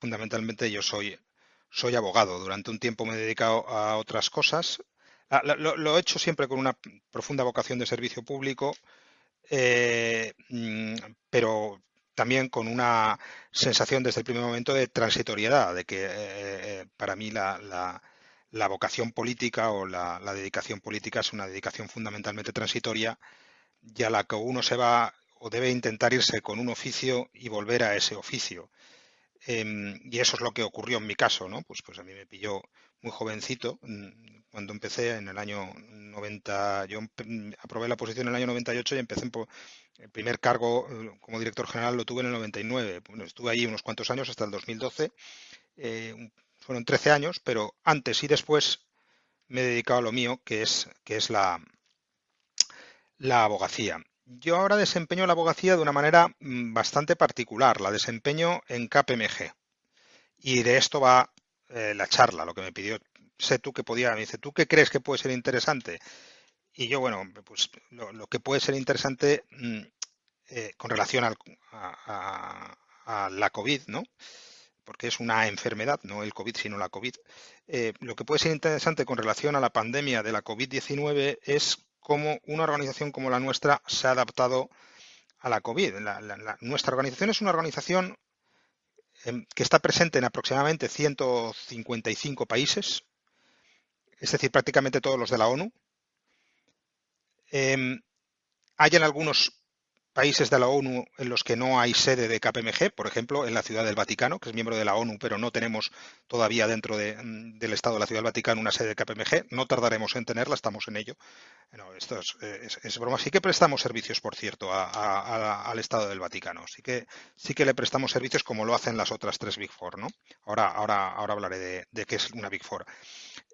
fundamentalmente yo soy, soy abogado. Durante un tiempo me he dedicado a otras cosas. Ah, lo, he hecho siempre con una profunda vocación de servicio público, eh, mm, pero también con una sensación desde el primer momento de transitoriedad, de que eh, para mí la, vocación política o la, dedicación política es una dedicación fundamentalmente transitoria y a la que uno se va o debe intentar irse con un oficio y volver a ese oficio. Em, y eso es lo que ocurrió en mi caso, ¿no? Pues, pues a mí me pilló muy jovencito mm, cuando empecé en el año 90. Yo aprobé la posición en el año 98 y empecé el primer cargo eh, como director general lo tuve en el 99. Bueno, estuve ahí unos cuantos años hasta el 2012. Eh, fueron 13 años, pero antes y después me he dedicado a lo mío, que es, la abogacía. Yo ahora desempeño la abogacía de una manera mm, bastante particular, la desempeño en KPMG. Y de esto va eh, la charla, lo que me pidió. Sé tú que podía, me dice, ¿tú qué crees que puede ser interesante? Y yo, bueno, pues lo, que puede ser interesante mm, eh, con relación a, la COVID, ¿no? Porque es una enfermedad, no el COVID, sino la COVID. Eh, lo que puede ser interesante con relación a la pandemia de la COVID-19 es cómo una organización como la nuestra se ha adaptado a la COVID. nuestra organización es una organización em, que está presente en aproximadamente 155 países, es decir, prácticamente todos los de la ONU. Em, hay en algunos países de la ONU en los que no hay sede de KPMG, por ejemplo, en la Ciudad del Vaticano, que es miembro de la ONU, pero no tenemos todavía dentro mm, del Estado de la Ciudad del Vaticano una sede de KPMG. No tardaremos en tenerla, estamos en ello. esto es, broma. Sí que prestamos servicios, por cierto, al Estado del Vaticano. Sí que, sí que le prestamos servicios como lo hacen las otras tres Big Four. ¿no? Ahora, ahora, ahora hablaré de, qué es una Big Four.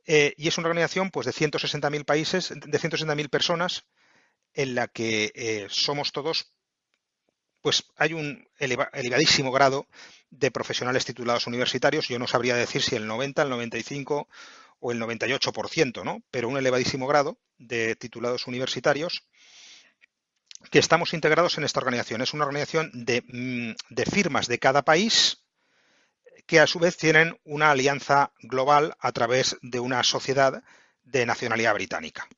Eh, y es una organización pues, de 160.000 países, de 160.000 personas, en la que eh, somos todos, pues hay un elevadísimo grado de profesionales titulados universitarios. Yo no sabría decir si el 90, el 95 o el 98%, ¿no? Pero un elevadísimo grado de titulados universitarios que estamos integrados en esta organización. Es una organización de, mm, de firmas de cada país que a su vez tienen una alianza global a través de una sociedad de nacionalidad británica.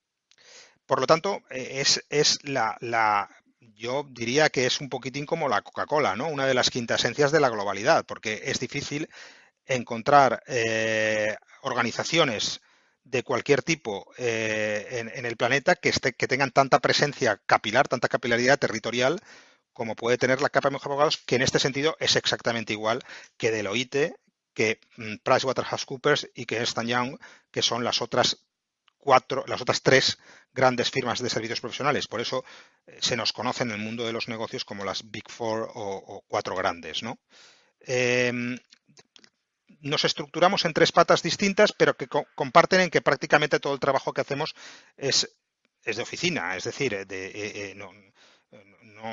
Por lo tanto, eh, es, la, yo diría que es un poquitín como la Coca-Cola, ¿no? Una de las quintasencias de la globalidad, porque es difícil encontrar eh, organizaciones de cualquier tipo eh, en, el planeta que, esté, que tengan tanta presencia capilar, tanta capilaridad territorial como puede tener la capa de abogados, que en este sentido es exactamente igual que Deloitte, que mm, PricewaterhouseCoopers y que Ernst Young, que son las otras las otras tres grandes firmas de servicios profesionales. Por eso eh, se nos conoce en el mundo de los negocios como las Big Four o, cuatro grandes. ¿no? Em, nos estructuramos en tres patas distintas, pero que comparten en que prácticamente todo el trabajo que hacemos es, es de oficina, es decir, de, eh, eh,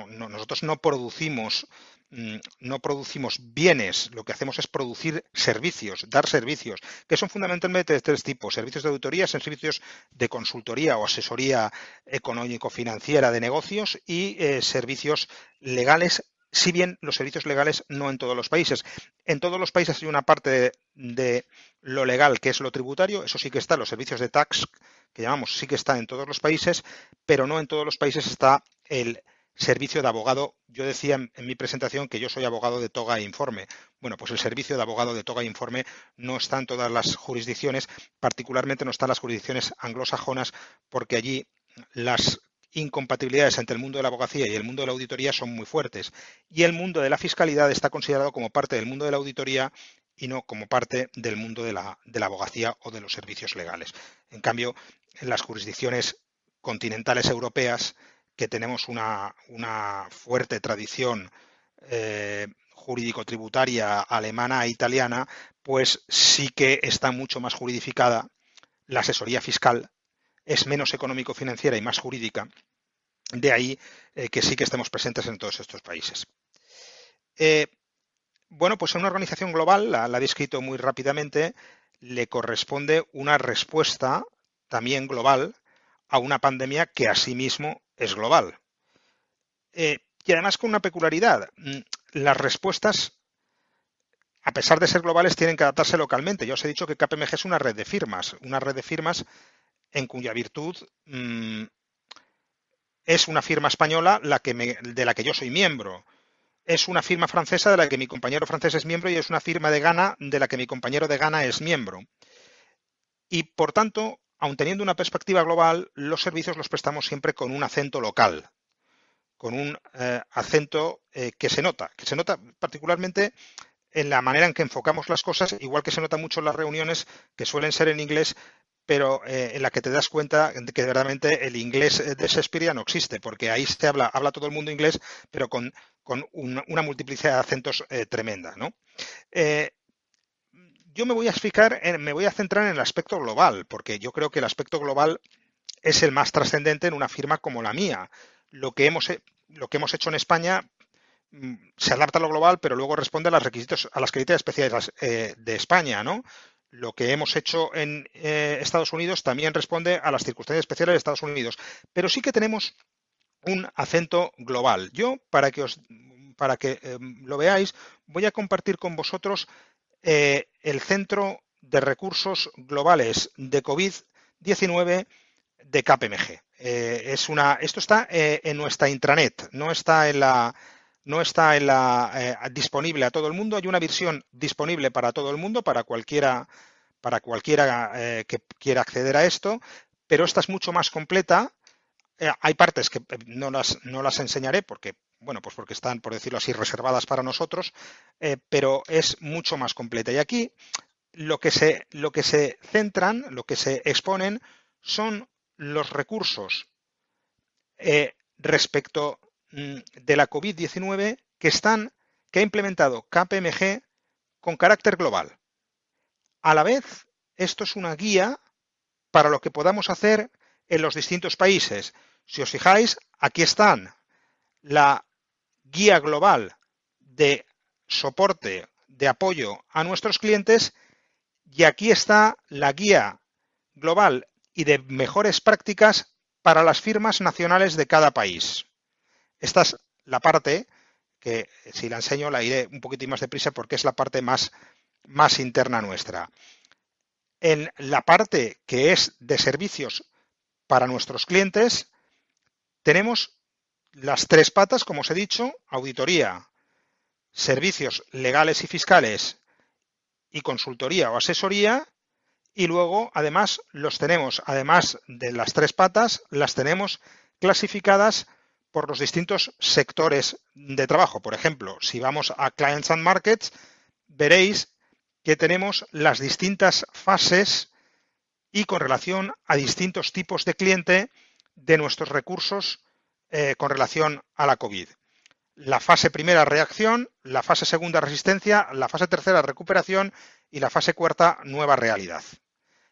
nosotros no producimos no producimos bienes, lo que hacemos es producir servicios, dar servicios, que son fundamentalmente de tres tipos, servicios de auditoría, servicios de consultoría o asesoría económico-financiera de negocios y eh, servicios legales, si bien los servicios legales no en todos los países. En todos los países hay una parte de, lo legal que es lo tributario, eso sí que está, los servicios de tax que llamamos sí que está en todos los países, pero no en todos los países está el servicio de abogado. Yo decía en, mi presentación que yo soy abogado de toga e informe. Bueno, pues el servicio de abogado de toga e informe no está en todas las jurisdicciones, particularmente no está en las jurisdicciones anglosajonas, porque allí las incompatibilidades entre el mundo de la abogacía y el mundo de la auditoría son muy fuertes. Y el mundo de la fiscalidad está considerado como parte del mundo de la auditoría y no como parte del mundo de la, de la abogacía o de los servicios legales. En cambio, en las jurisdicciones continentales europeas, que tenemos una, fuerte tradición eh, jurídico-tributaria alemana e italiana, pues sí que está mucho más juridificada la asesoría fiscal, es menos económico-financiera y más jurídica. De ahí eh, que sí que estemos presentes en todos estos países. Eh, bueno, pues en una organización global, la, la he descrito muy rápidamente, le corresponde una respuesta también global a una pandemia que asimismo es global. Eh, y además con una peculiaridad, mm, las respuestas a pesar de ser globales, tienen que adaptarse localmente. Ya os he dicho que KPMG es una red de firmas, una red de firmas en cuya virtud mmm, es una firma española la que de la que yo soy miembro. Es una firma francesa de la que mi compañero francés es miembro y es una firma de Ghana de la que mi compañero de Ghana es miembro. Y por tanto, aun teniendo una perspectiva global, los servicios los prestamos siempre con un acento local, con un eh, acento eh, que se nota, que se nota particularmente en la manera en que enfocamos las cosas, igual que se nota mucho en las reuniones que suelen ser en inglés, pero eh, en la que te das cuenta de que verdaderamente el inglés de Shakespeare ya no existe, porque ahí se habla, todo el mundo inglés, pero con, una, multiplicidad de acentos tremenda. ¿no? Yo me voy a explicar, en, me voy a centrar en el aspecto global, porque yo creo que el aspecto global es el más trascendente en una firma como la mía. Lo que hemos, hecho en España mm, se adapta a lo global, pero luego responde a, los requisitos, a las criterias especiales eh, de España, ¿no? lo que hemos hecho en eh, Estados Unidos también responde a las circunstancias especiales de Estados Unidos. Pero sí que tenemos un acento global. Yo, para que, os, para que eh, lo veáis, voy a compartir con vosotros eh, el Centro de Recursos Globales de COVID-19 de KPMG. Eh, es una, esto está eh, en nuestra intranet, no está en la, no está en la, eh, disponible a todo el mundo. Hay una versión disponible para todo el mundo, para cualquiera, para cualquiera eh, que quiera acceder a esto, pero esta es mucho más completa. Eh, hay partes que no las, no las enseñaré porque, bueno, pues porque están, por decirlo así, reservadas para nosotros, eh, pero es mucho más completa. Y aquí lo que se, lo que se centran, lo que se exponen son los recursos respecto Mm, de la COVID-19 que están, que ha implementado KPMG con carácter global. A la vez, esto es una guía para lo que podamos hacer en los distintos países. Si os fijáis, aquí están la guía global de soporte, de apoyo a nuestros clientes y aquí está la guía global y de mejores prácticas para las firmas nacionales de cada país. Esta es la parte que si la enseño la iré un poquitín más deprisa porque es la parte más, más interna nuestra. En la parte que es de servicios para nuestros clientes, tenemos las tres patas, como os he dicho, auditoría, servicios legales y fiscales y consultoría o asesoría. Y luego, además, los tenemos, además de las tres patas, las tenemos clasificadas por los distintos sectores de trabajo. Por ejemplo, si vamos a Clients and Markets, veréis que tenemos las distintas fases y con relación a distintos tipos de cliente de nuestros recursos eh, con relación a la COVID. La fase primera, reacción, la fase segunda, resistencia, la fase tercera, recuperación y la fase cuarta, nueva realidad.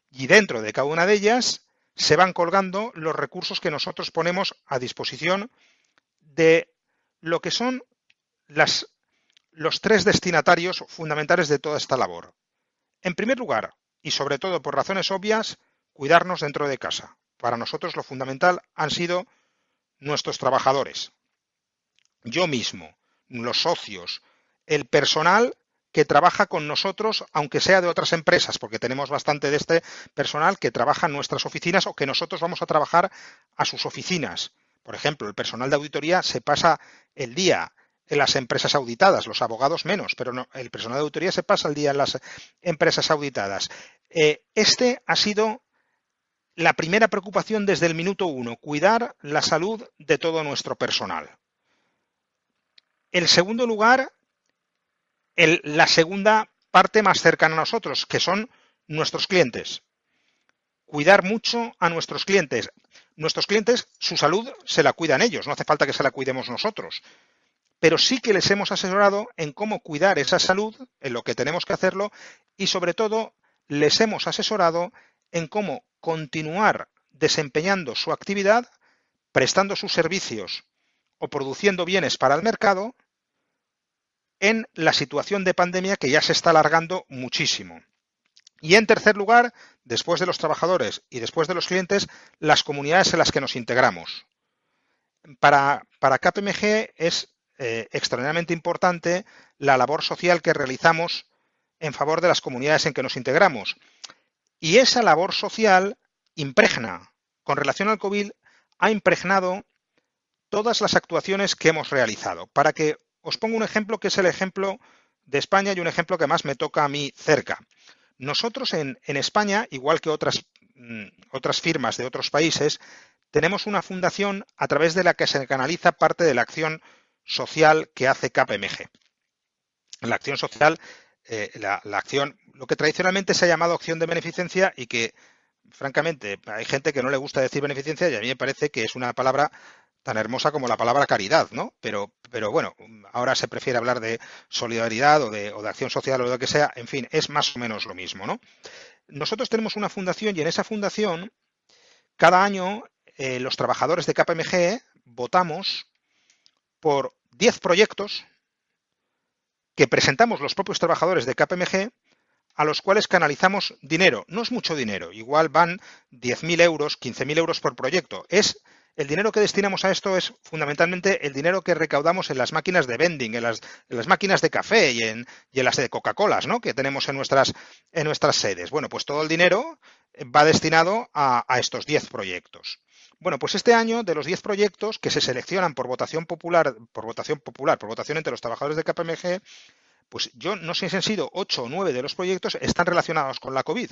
Y dentro de cada una de ellas se van colgando los recursos que nosotros ponemos a disposición de lo que son las, los tres destinatarios fundamentales de toda esta labor. En primer lugar, y sobre todo por razones obvias, cuidarnos dentro de casa. Para nosotros lo fundamental han sido nuestros trabajadores. Yo mismo, los socios, el personal que trabaja con nosotros, aunque sea de otras empresas, porque tenemos bastante de este personal que trabaja en nuestras oficinas o que nosotros vamos a trabajar a sus oficinas. Por ejemplo, el personal de auditoría se pasa el día en las empresas auditadas, los abogados menos, pero no, el personal de auditoría se pasa el día en las empresas auditadas. Eh, este ha sido la primera preocupación desde el minuto uno, cuidar la salud de todo nuestro personal. En segundo lugar, la segunda parte más cercana a nosotros, que son nuestros clientes. Cuidar mucho a nuestros clientes nuestros clientes, su salud se la cuidan ellos, no hace falta que se la cuidemos nosotros. Pero sí que les hemos asesorado en cómo cuidar esa salud, en lo que tenemos que hacerlo, y sobre todo les hemos asesorado en cómo continuar desempeñando su actividad, prestando sus servicios o produciendo bienes para el mercado en la situación de pandemia que ya se está alargando muchísimo. Y en tercer lugar, después de los trabajadores y después de los clientes, las comunidades en las que nos integramos. Para, KPMG es eh, extraordinariamente importante la labor social que realizamos en favor de las comunidades en que nos integramos. Y esa labor social impregna, con relación al COVID, ha impregnado todas las actuaciones que hemos realizado. Para que os ponga un ejemplo que es el ejemplo de España y un ejemplo que más me toca a mí cerca. Nosotros en, España, igual que otras, mm, otras firmas de otros países, tenemos una fundación a través de la que se canaliza parte de la acción social que hace KPMG. La acción social, eh, la, acción, lo que tradicionalmente se ha llamado acción de beneficencia y que, francamente, hay gente que no le gusta decir beneficencia y a mí me parece que es una palabra tan hermosa como la palabra caridad, ¿no? Pero, pero bueno, ahora se prefiere hablar de solidaridad o de, o de acción social o de lo que sea, en fin, es más o menos lo mismo, ¿no? Nosotros tenemos una fundación y en esa fundación, cada año, eh, los trabajadores de KPMG votamos por 10 proyectos que presentamos los propios trabajadores de KPMG a los cuales canalizamos dinero. No es mucho dinero, igual van 10.000 euros, 15.000 euros por proyecto. Es el dinero que destinamos a esto es fundamentalmente el dinero que recaudamos en las máquinas de vending, en las, máquinas de café y en, las de Coca-Cola, ¿no? Que tenemos en nuestras, en nuestras sedes. Bueno, pues todo el dinero va destinado a, estos 10 proyectos. Bueno, pues este año, de los 10 proyectos que se seleccionan por votación popular, por votación popular, por votación entre los trabajadores de KPMG, pues yo no sé si han sido 8 o 9 de los proyectos están relacionados con la COVID.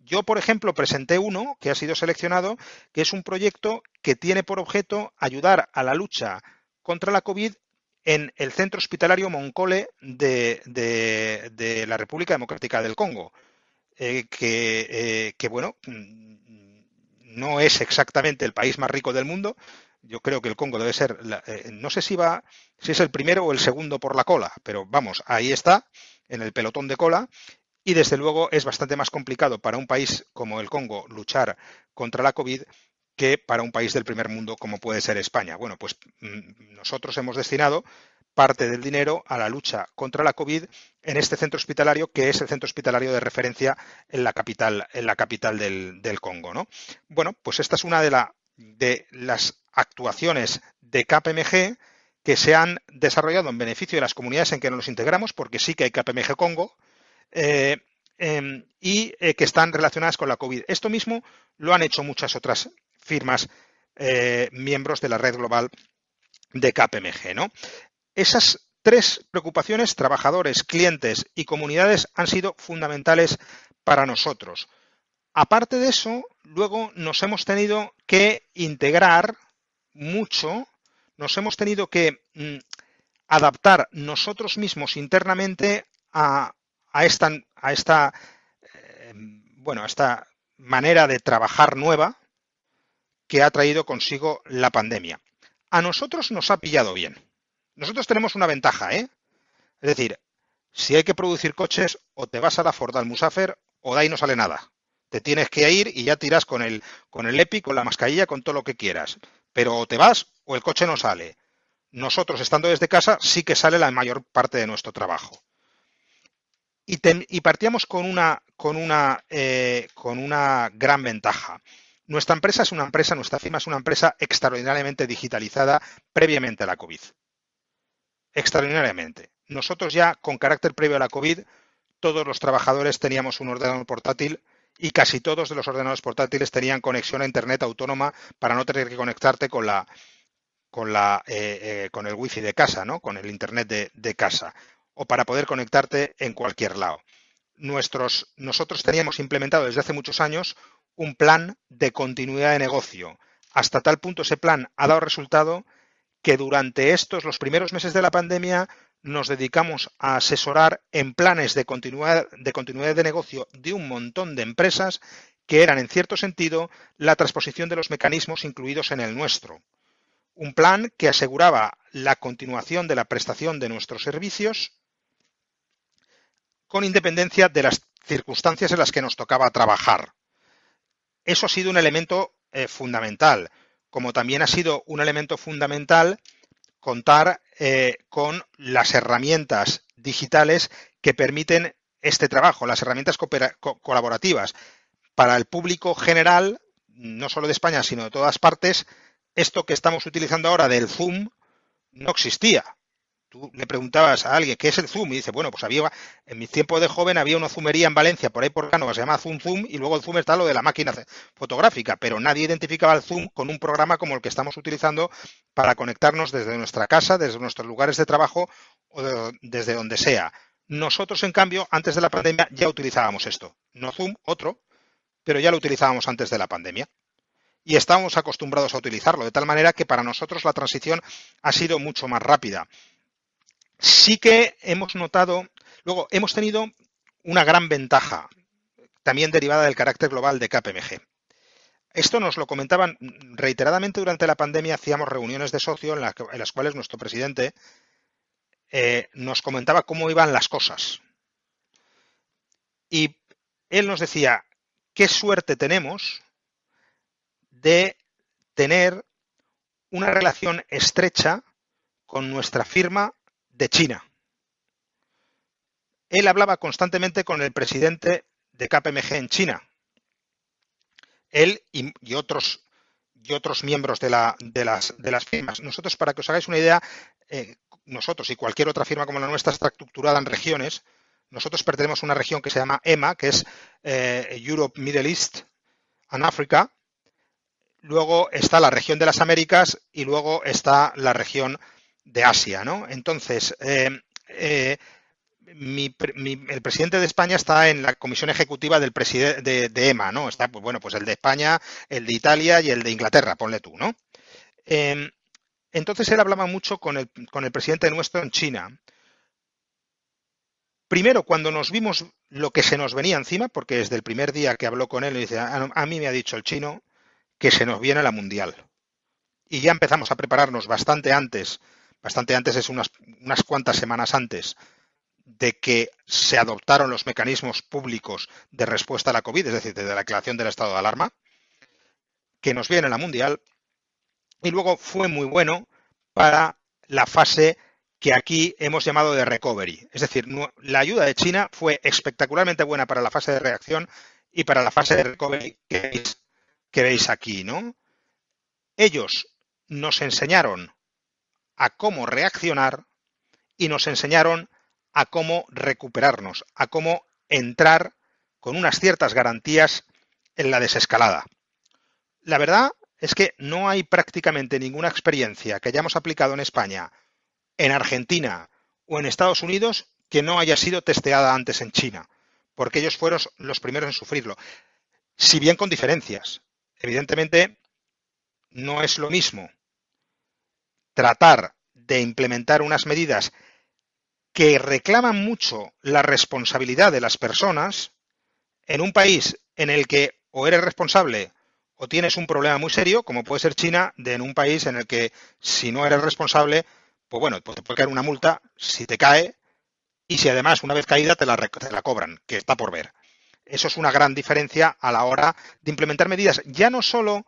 Yo, por ejemplo, presenté uno que ha sido seleccionado, que es un proyecto que tiene por objeto ayudar a la lucha contra la COVID en el centro hospitalario Moncole de, la República Democrática del Congo, eh, eh, que, bueno, mm, no es exactamente el país más rico del mundo. Yo creo que el Congo debe ser, eh, no sé si va, si es el primero o el segundo por la cola, pero vamos, ahí está, en el pelotón de cola, y desde luego es bastante más complicado para un país como el Congo luchar contra la COVID que para un país del primer mundo como puede ser España. Bueno, pues mm, nosotros hemos destinado parte del dinero a la lucha contra la COVID en este centro hospitalario, que es el centro hospitalario de referencia en la capital, del, Congo. ¿no? Bueno, pues esta es una de, de las actuaciones de KPMG que se han desarrollado en beneficio de las comunidades en que nos integramos, porque sí que hay KPMG Congo, eh, em, y eh, que están relacionadas con la COVID. Esto mismo lo han hecho muchas otras firmas eh, miembros de la red global de KPMG. ¿no? Esas tres preocupaciones, trabajadores, clientes y comunidades, han sido fundamentales para nosotros. Aparte de eso, luego nos hemos tenido que integrar mucho, nos hemos tenido que mm, adaptar nosotros mismos internamente a esta, eh, esta manera de trabajar nueva que ha traído consigo la pandemia. A nosotros nos ha pillado bien. Nosotros tenemos una ventaja, ¿eh? Es decir, si hay que producir coches, o te vas a la Ford al Musafer, o de ahí no sale nada. Te tienes que ir y ya tiras con el, con el EPI, con la mascarilla, con todo lo que quieras. Pero o te vas o el coche no sale. Nosotros, estando desde casa, sí que sale la mayor parte de nuestro trabajo y, partíamos con una, con, una, eh, con una gran ventaja. Nuestra empresa es una empresa, nuestra firma es una empresa extraordinariamente digitalizada previamente a la COVID. Extraordinariamente. Nosotros ya, con carácter previo a la COVID, todos los trabajadores teníamos un ordenador portátil y casi todos de los ordenadores portátiles tenían conexión a Internet autónoma para no tener que conectarte con la con la eh, eh, con el wifi de casa, ¿no? Con el Internet de, de casa o para poder conectarte en cualquier lado. Nuestros, nosotros teníamos implementado desde hace muchos años un plan de continuidad de negocio. Hasta tal punto ese plan ha dado resultado que durante estos, los primeros meses de la pandemia, nos dedicamos a asesorar en planes de continuidad, de continuidad de negocio de un montón de empresas que eran, en cierto sentido, la transposición de los mecanismos incluidos en el nuestro. Un plan que aseguraba la continuación de la prestación de nuestros servicios con independencia de las circunstancias en las que nos tocaba trabajar. Eso ha sido un elemento eh, fundamental, como también ha sido un elemento fundamental contar eh, con las herramientas digitales que permiten este trabajo, las herramientas colaborativas. Para el público general, no solo de España, sino de todas partes, esto que estamos utilizando ahora del Zoom no existía. Tú le preguntabas a alguien qué es el Zoom y dice, bueno, pues había, en mi tiempo de joven había una zumería en Valencia, por ahí por que se llama Zoom Zoom, y luego el Zoom está lo de la máquina fotográfica, pero nadie identificaba el Zoom con un programa como el que estamos utilizando para conectarnos desde nuestra casa, desde nuestros lugares de trabajo o desde donde sea. Nosotros, en cambio, antes de la pandemia ya utilizábamos esto. No Zoom, otro, pero ya lo utilizábamos antes de la pandemia y estamos acostumbrados a utilizarlo, de tal manera que para nosotros la transición ha sido mucho más rápida. Sí que hemos notado, luego hemos tenido una gran ventaja, también derivada del carácter global de KPMG. Esto nos lo comentaban reiteradamente durante la pandemia, hacíamos reuniones de socio en, las cuales nuestro presidente eh, nos comentaba cómo iban las cosas. Y él nos decía, qué suerte tenemos de tener una relación estrecha con nuestra firma de China. Él hablaba constantemente con el presidente de KPMG en China. Él y, otros y otros miembros de, las, firmas. Nosotros, para que os hagáis una idea, eh, nosotros y cualquier otra firma como la nuestra está estructurada en regiones. Nosotros pertenecemos a una región que se llama EMA, que es eh, Europe, Middle East and Africa, luego está la región de las Américas y luego está la región de Asia, ¿no? Entonces, eh, eh, el presidente de España está en la comisión ejecutiva del de, de, EMA, ¿no? Está, pues bueno, pues el de España, el de Italia y el de Inglaterra, ponle tú, ¿no? Em, entonces él hablaba mucho con el, con el presidente nuestro en China. Primero, cuando nos vimos lo que se nos venía encima, porque desde el primer día que habló con él, dice, a mí me ha dicho el chino que se nos viene la Mundial. Y ya empezamos a prepararnos bastante antes, bastante antes es unas, unas cuantas semanas antes de que se adoptaron los mecanismos públicos de respuesta a la COVID, es decir, desde la declaración del estado de alarma, que nos viene la Mundial, y luego fue muy bueno para la fase que aquí hemos llamado de recovery. Es decir, la ayuda de China fue espectacularmente buena para la fase de reacción y para la fase de recovery que que veis aquí, ¿no? Ellos nos enseñaron a cómo reaccionar y nos enseñaron a cómo recuperarnos, a cómo entrar con unas ciertas garantías en la desescalada. La verdad es que no hay prácticamente ninguna experiencia que hayamos aplicado en España, en Argentina o en Estados Unidos que no haya sido testeada antes en China, porque ellos fueron los primeros en sufrirlo, si bien con diferencias. Evidentemente, no es lo mismo tratar de implementar unas medidas que reclaman mucho la responsabilidad de las personas en un país en el que o eres responsable o tienes un problema muy serio, como puede ser China, de en un país en el que si no eres responsable, pues bueno, pues te puede caer una multa si te cae y si además una vez caída te la, te la cobran, que está por ver. Eso es una gran diferencia a la hora de implementar medidas, ya no solo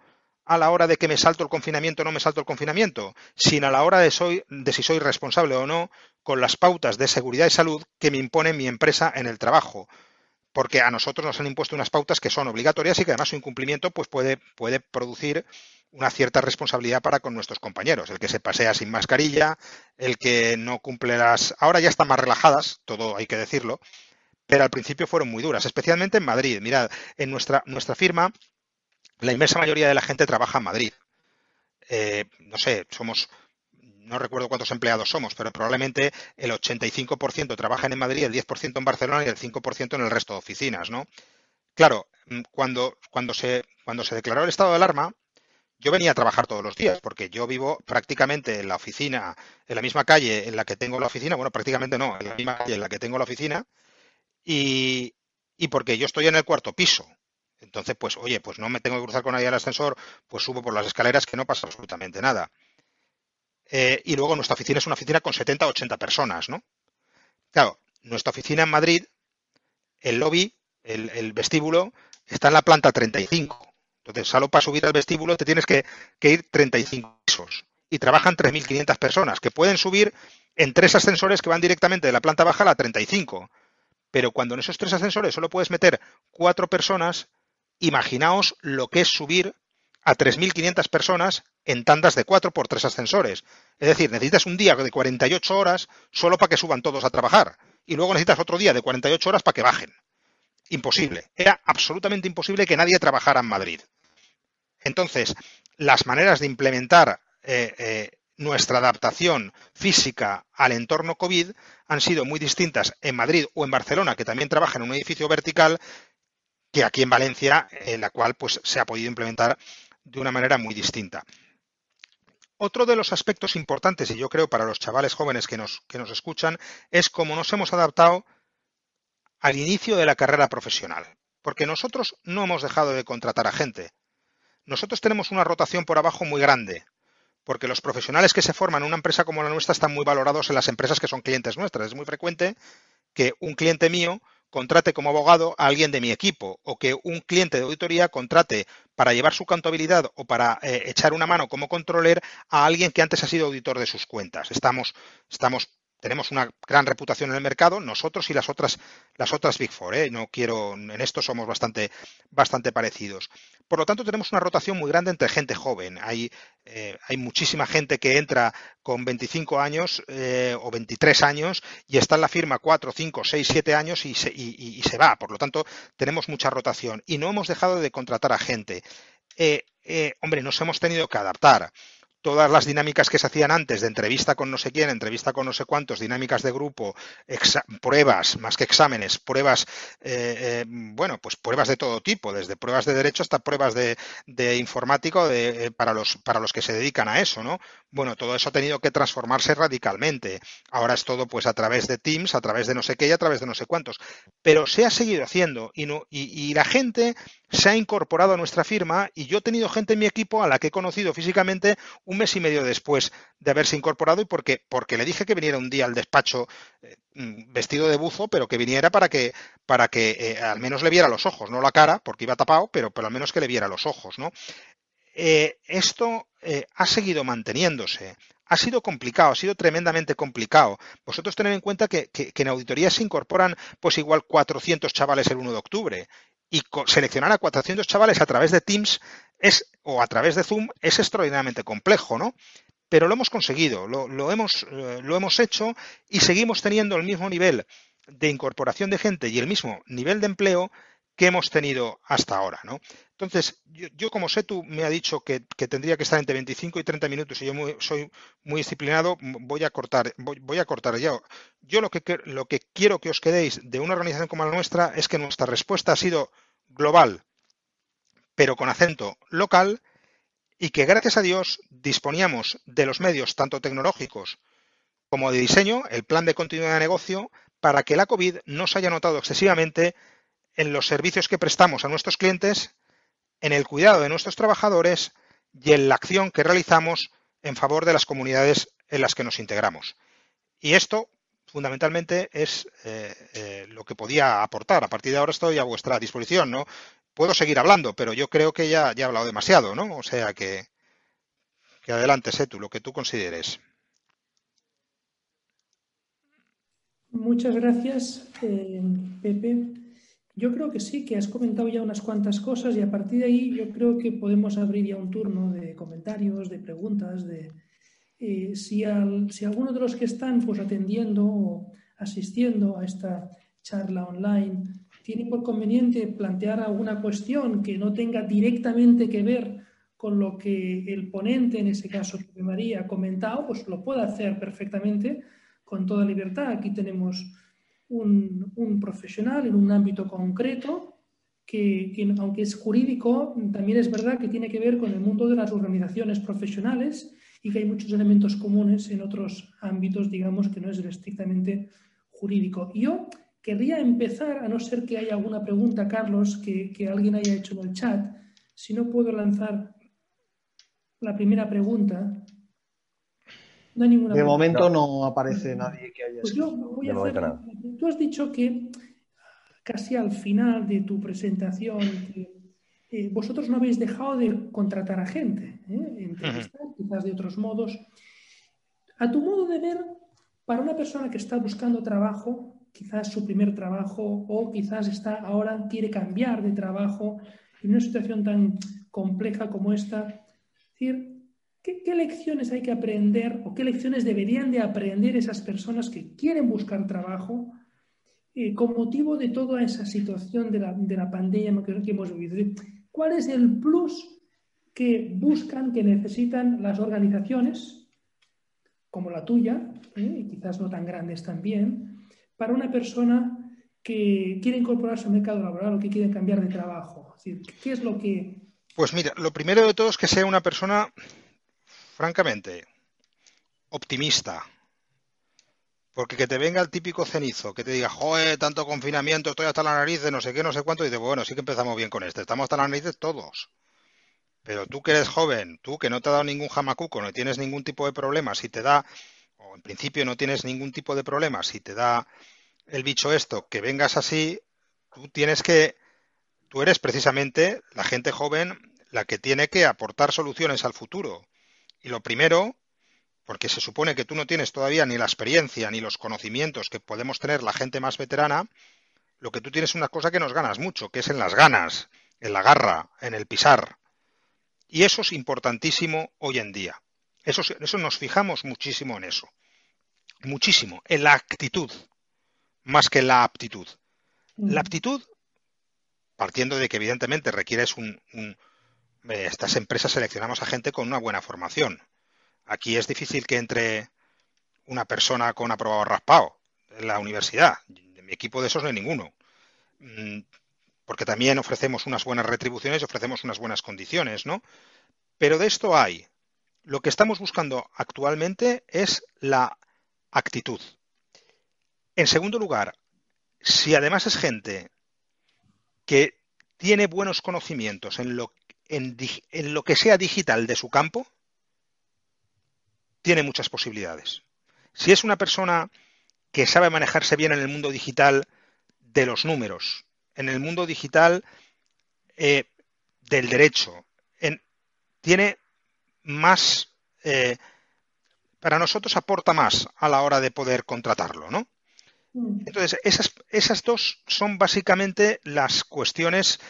a la hora de que me salto el confinamiento o no me salto el confinamiento, sino a la hora de, soy, de si soy responsable o no con las pautas de seguridad y salud que me impone mi empresa en el trabajo. Porque a nosotros nos han impuesto unas pautas que son obligatorias y que además su incumplimiento pues puede, puede producir una cierta responsabilidad para con nuestros compañeros. El que se pasea sin mascarilla, el que no cumple las... Ahora ya están más relajadas, todo hay que decirlo, pero al principio fueron muy duras, especialmente en Madrid. Mirad, en nuestra, nuestra firma, la inmensa mayoría de la gente trabaja en Madrid. Eh, no sé, somos, no recuerdo cuántos empleados somos, pero probablemente el 85% trabajan en Madrid, el 10% en Barcelona y el 5% en el resto de oficinas, ¿no? Claro, mm, cuando, se declaró el estado de alarma, yo venía a trabajar todos los días, porque yo vivo prácticamente en la oficina, en la misma calle en la que tengo la oficina, bueno, prácticamente no, en la misma calle en la que tengo la oficina, y, porque yo estoy en el cuarto piso. Entonces, pues, oye, pues no me tengo que cruzar con nadie al ascensor, pues subo por las escaleras que no pasa absolutamente nada. Eh, y luego nuestra oficina es una oficina con 70 80 personas, ¿no? Claro, nuestra oficina en Madrid, el lobby, el, vestíbulo, está en la planta 35. Entonces, solo para subir al vestíbulo te tienes que, que ir 35 pisos. Y trabajan 3.500 personas, que pueden subir en tres ascensores que van directamente de la planta baja a la 35. Pero cuando en esos tres ascensores solo puedes meter cuatro personas, imaginaos lo que es subir a 3.500 personas en tandas de 4 por 3 ascensores. Es decir, necesitas un día de 48 horas solo para que suban todos a trabajar. Y luego necesitas otro día de 48 horas para que bajen. Imposible. Era absolutamente imposible que nadie trabajara en Madrid. Entonces, las maneras de implementar eh, eh, nuestra adaptación física al entorno COVID han sido muy distintas en Madrid o en Barcelona, que también trabaja en un edificio vertical, que aquí en Valencia, en la cual pues, se ha podido implementar de una manera muy distinta. Otro de los aspectos importantes, y yo creo para los chavales jóvenes que nos, que nos escuchan, es cómo nos hemos adaptado al inicio de la carrera profesional. Porque nosotros no hemos dejado de contratar a gente. Nosotros tenemos una rotación por abajo muy grande, porque los profesionales que se forman en una empresa como la nuestra están muy valorados en las empresas que son clientes nuestras. Es muy frecuente que un cliente mío contrate como abogado a alguien de mi equipo o que un cliente de auditoría contrate para llevar su contabilidad o para eh, echar una mano como controller a alguien que antes ha sido auditor de sus cuentas. Estamos, estamos tenemos una gran reputación en el mercado, nosotros y las otras, las otras Big Four. ¿eh? No quiero, en esto somos bastante, bastante parecidos. Por lo tanto, tenemos una rotación muy grande entre gente joven. Hay, eh, hay muchísima gente que entra con 25 años eh, o 23 años y está en la firma 4, 5, 6, 7 años y se, y se va. Por lo tanto, tenemos mucha rotación y no hemos dejado de contratar a gente. hombre, nos hemos tenido que adaptar todas las dinámicas que se hacían antes de entrevista con no sé quién, entrevista con no sé cuántos, dinámicas de grupo, pruebas, más que exámenes, pruebas, eh, eh, bueno, pues pruebas de todo tipo, desde pruebas de derecho hasta pruebas de, de informático de, eh, para, los, para los que se dedican a eso, ¿no? Bueno, todo eso ha tenido que transformarse radicalmente. Ahora es todo pues a través de Teams, a través de no sé qué y a través de no sé cuántos. Pero se ha seguido haciendo y, no, y, y la gente se ha incorporado a nuestra firma y yo he tenido gente en mi equipo a la que he conocido físicamente un mes y medio después de haberse incorporado y porque, porque le dije que viniera un día al despacho eh, mm, vestido de buzo, pero que viniera para que, para que eh, al menos le viera los ojos, no la cara, porque iba tapado, pero, pero al menos que le viera los ojos, ¿no? Eh, esto ha seguido manteniéndose. Ha sido complicado, ha sido tremendamente complicado. Vosotros tened en cuenta que, que, que en auditoría se incorporan pues igual 400 chavales el 1 de octubre y seleccionar a 400 chavales a través de Teams es, o a través de Zoom es extraordinariamente complejo, ¿no? Pero lo hemos conseguido, lo, hemos, eh, lo hemos hecho y seguimos teniendo el mismo nivel de incorporación de gente y el mismo nivel de empleo que hemos tenido hasta ahora, ¿no? Entonces, yo, como sé, tú me ha dicho que, tendría que estar entre 25 y 30 minutos y yo soy muy disciplinado, voy a cortar, voy, a cortar ya. Yo lo que, lo que quiero que os quedéis de una organización como la nuestra es que nuestra respuesta ha sido global, pero con acento local, y que gracias a Dios disponíamos de los medios tanto tecnológicos como de diseño, el plan de continuidad de negocio, para que la COVID no se haya notado excesivamente en los servicios que prestamos a nuestros clientes, en el cuidado de nuestros trabajadores y en la acción que realizamos en favor de las comunidades en las que nos integramos. Y esto, fundamentalmente, es eh, eh, lo que podía aportar. A partir de ahora estoy a vuestra disposición, ¿no? Puedo seguir hablando, pero yo creo que ya, he hablado demasiado, ¿no? O sea que, que adelante, sé tú, lo que tú consideres. Muchas gracias, eh, Pepe. Yo creo que sí, que has comentado ya unas cuantas cosas y a partir de ahí yo creo que podemos abrir ya un turno de comentarios, de preguntas, de eh, si, si alguno de los que están pues atendiendo o asistiendo a esta charla online tiene por conveniente plantear alguna cuestión que no tenga directamente que ver con lo que el ponente, en ese caso María, ha comentado, pues lo puede hacer perfectamente con toda libertad. Aquí tenemos un, profesional en un ámbito concreto que, aunque es jurídico, también es verdad que tiene que ver con el mundo de las organizaciones profesionales y que hay muchos elementos comunes en otros ámbitos, digamos, que no es estrictamente jurídico. Yo querría empezar, a no ser que haya alguna pregunta, Carlos, que, que alguien haya hecho en el chat, si no puedo lanzar la primera pregunta, de momento no aparece nadie que haya. Pues tú has dicho que casi al final de tu presentación eh, vosotros no habéis dejado de contratar a gente, ¿eh? quizás de otros modos. A tu modo de ver, para una persona que está buscando trabajo, quizás su primer trabajo o quizás está ahora quiere cambiar de trabajo en una situación tan compleja como esta, decir, ¿qué, lecciones hay que aprender o qué lecciones deberían de aprender esas personas que quieren buscar trabajo eh, con motivo de toda esa situación de la, de la pandemia que hemos vivido? ¿Cuál es el plus que buscan, que necesitan las organizaciones, como la tuya, ¿eh? y quizás no tan grandes también, para una persona que quiere incorporarse al mercado laboral o que quiere cambiar de trabajo? ¿qué es lo que... Pues mira, lo primero de todo es que sea una persona, francamente, optimista. Porque que te venga el típico cenizo, que te diga, joder, tanto confinamiento, estoy hasta la nariz de no sé qué, no sé cuánto, y dice, bueno, sí que empezamos bien con este, estamos hasta la nariz de todos. Pero tú que eres joven, tú que no te ha dado ningún jamacuco, no tienes ningún tipo de problema, si te da, o en principio no tienes ningún tipo de problema, si te da el bicho esto, que vengas así, tú tienes que, tú eres precisamente la gente joven la que tiene que aportar soluciones al futuro. Y lo primero, porque se supone que tú no tienes todavía ni la experiencia ni los conocimientos que podemos tener la gente más veterana, lo que tú tienes es una cosa que nos ganas mucho, que es en las ganas, en la garra, en el pisar. Y eso es importantísimo hoy en día. Eso, eso nos fijamos muchísimo en eso. Muchísimo, en la actitud más que la aptitud. La mm. aptitud, partiendo de que evidentemente requieres un, un estas empresas seleccionamos a gente con una buena formación. Aquí es difícil que entre una persona con aprobado raspado en la universidad. En mi equipo de esos no hay ninguno. Mm, porque también ofrecemos unas buenas retribuciones y ofrecemos unas buenas condiciones, ¿no? Pero de esto hay. Lo que estamos buscando actualmente es la actitud. En segundo lugar, si además es gente que tiene buenos conocimientos en lo, en, lo que sea digital de su campo, tiene muchas posibilidades. Si es una persona que sabe manejarse bien en el mundo digital de los números, en el mundo digital eh, del derecho, tiene más, eh, para nosotros aporta más a la hora de poder contratarlo, ¿no? Mm. Entonces, esas, esas dos son básicamente las cuestiones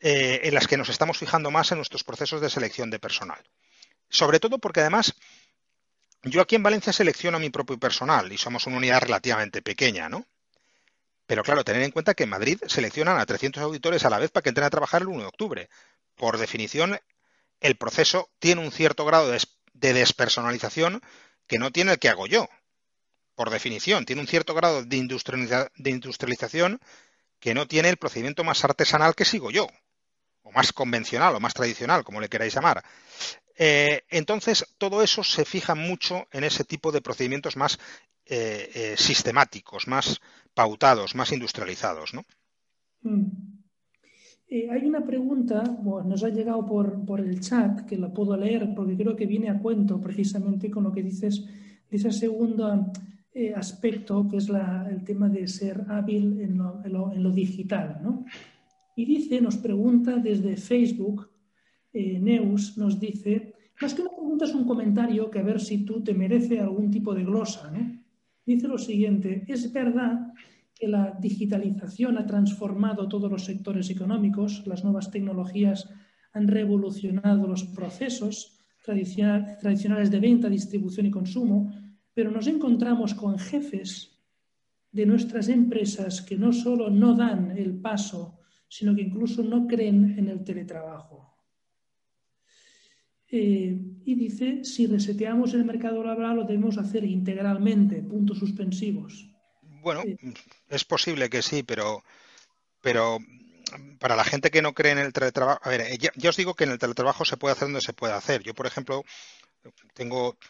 eh, en las que nos estamos fijando más en nuestros procesos de selección de personal. Sobre todo porque además yo aquí en Valencia selecciono mi propio personal y somos una unidad relativamente pequeña, ¿no? Pero claro, tener en cuenta que en Madrid seleccionan a 300 auditores a la vez para que entren a trabajar el 1 de octubre. Por definición, el proceso tiene un cierto grado de despersonalización que no tiene el que hago yo por definición, tiene un cierto grado de, industrialización que no tiene el procedimiento más artesanal que sigo yo, o más convencional, o más tradicional, como le queráis llamar. Eh, entonces, todo eso se fija mucho en ese tipo de procedimientos más eh, eh, sistemáticos, más pautados, más industrializados. ¿no? Mm. hay una pregunta, nos ha llegado por, por, el chat, que la puedo leer porque creo que viene a cuento precisamente con lo que dices de esa segunda eh, aspecto que es el tema de ser hábil en lo, digital. ¿no? Y dice, nos pregunta desde Facebook, eh, Neus nos dice, más que una pregunta es un comentario que a ver si tú te merece algún tipo de glosa. ¿no? Dice lo siguiente, es verdad que la digitalización ha transformado todos los sectores económicos, las nuevas tecnologías han revolucionado los procesos tradicionales de venta, distribución y consumo, pero nos encontramos con jefes de nuestras empresas que no solo no dan el paso, sino que incluso no creen en el teletrabajo. Eh, y dice, si reseteamos el mercado laboral lo debemos hacer integralmente, puntos suspensivos. Bueno, es posible que sí, pero, pero para la gente que no cree en el teletrabajo, a ver, ya, ya, os digo que en el teletrabajo se puede hacer donde se puede hacer. Yo, por ejemplo,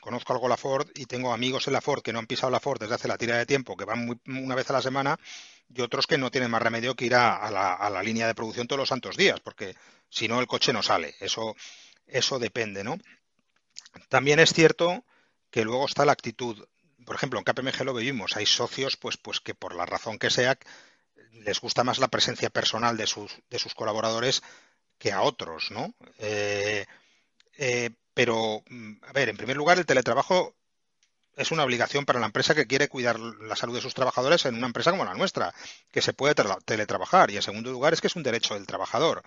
conozco algo la Ford y tengo amigos en la Ford que no han pisado la Ford desde hace la tira de tiempo, que van una vez a la semana, y otros que no tienen más remedio que ir a, la, línea de producción todos los santos días, porque si no el coche no sale. Eso, eso depende, ¿no? También es cierto que luego está la actitud. Por ejemplo, en KPMG lo vivimos. Hay socios, pues, pues que por la razón que sea, les gusta más la presencia personal de sus, de sus colaboradores que a otros, ¿no? Eh, eh, pero, mm, a ver, en primer lugar, el teletrabajo es una obligación para la empresa que quiere cuidar la salud de sus trabajadores en una empresa como la nuestra, que se puede teletrabajar. Y en segundo lugar, es que es un derecho del trabajador.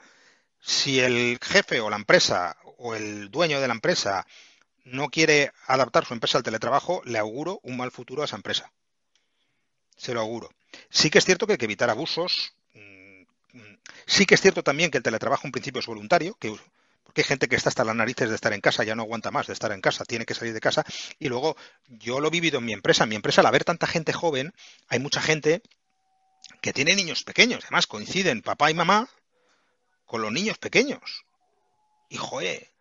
Si el jefe o la empresa o el dueño de la empresa no quiere adaptar su empresa al teletrabajo, le auguro un mal futuro a esa empresa. Se lo auguro. Sí que es cierto que hay que evitar abusos. Mm, mm, sí que es cierto también que el teletrabajo en principio es voluntario, que porque hay gente que está hasta las narices de estar en casa, ya no aguanta más de estar en casa, tiene que salir de casa. Y luego, yo lo he vivido en mi empresa. En mi empresa, al haber tanta gente joven, hay mucha gente que tiene niños pequeños. Además, coinciden papá y mamá con los niños pequeños. Y joe,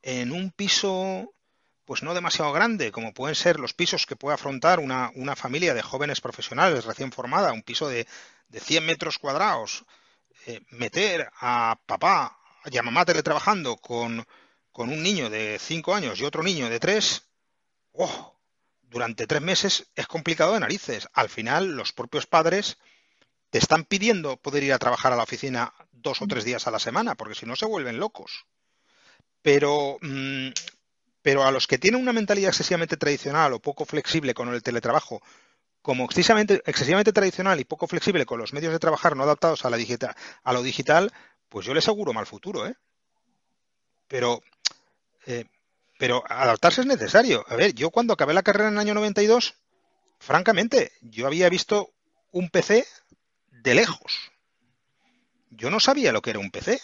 en un piso pues no demasiado grande, como pueden ser los pisos que puede afrontar una, una familia de jóvenes profesionales recién formada, un piso de, de 100 metros cuadrados, eh, meter a papá y a mamá teletrabajando con, con un niño de 5 años y otro niño de 3, oh, durante tres meses es complicado de narices. Al final, los propios padres te están pidiendo poder ir a trabajar a la oficina dos o tres días a la semana, porque si no se vuelven locos. Pero, mm, pero a los que tienen una mentalidad excesivamente tradicional o poco flexible con el teletrabajo, como excesivamente, excesivamente tradicional y poco flexible con los medios de trabajar no adaptados a, la digital, a lo digital, pues yo les aseguro mal futuro, ¿eh? Pero, eh, pero adaptarse es necesario. A ver, yo cuando acabé la carrera en el año 92, francamente, yo había visto un PC de lejos. Yo no sabía lo que era un PC.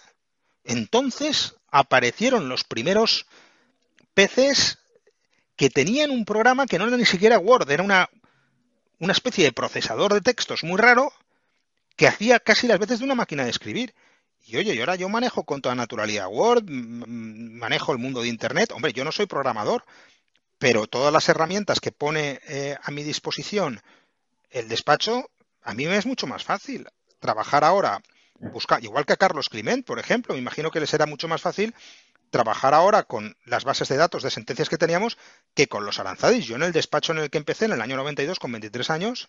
Entonces aparecieron los primeros PCs que tenían un programa que no era ni siquiera Word, era una, una especie de procesador de textos muy raro que hacía casi las veces de una máquina de escribir. Y oye, y ahora yo manejo con toda naturalidad Word, manejo el mundo de Internet. Hombre, yo no soy programador, pero todas las herramientas que pone eh, a mi disposición el despacho, a mí me es mucho más fácil. Trabajar ahora, buscar, igual que a Carlos Climent, por ejemplo, me imagino que le será mucho más fácil trabajar ahora con las bases de datos de sentencias que teníamos que con los aranzadis. Yo en el despacho en el que empecé en el año 92 con 23 años,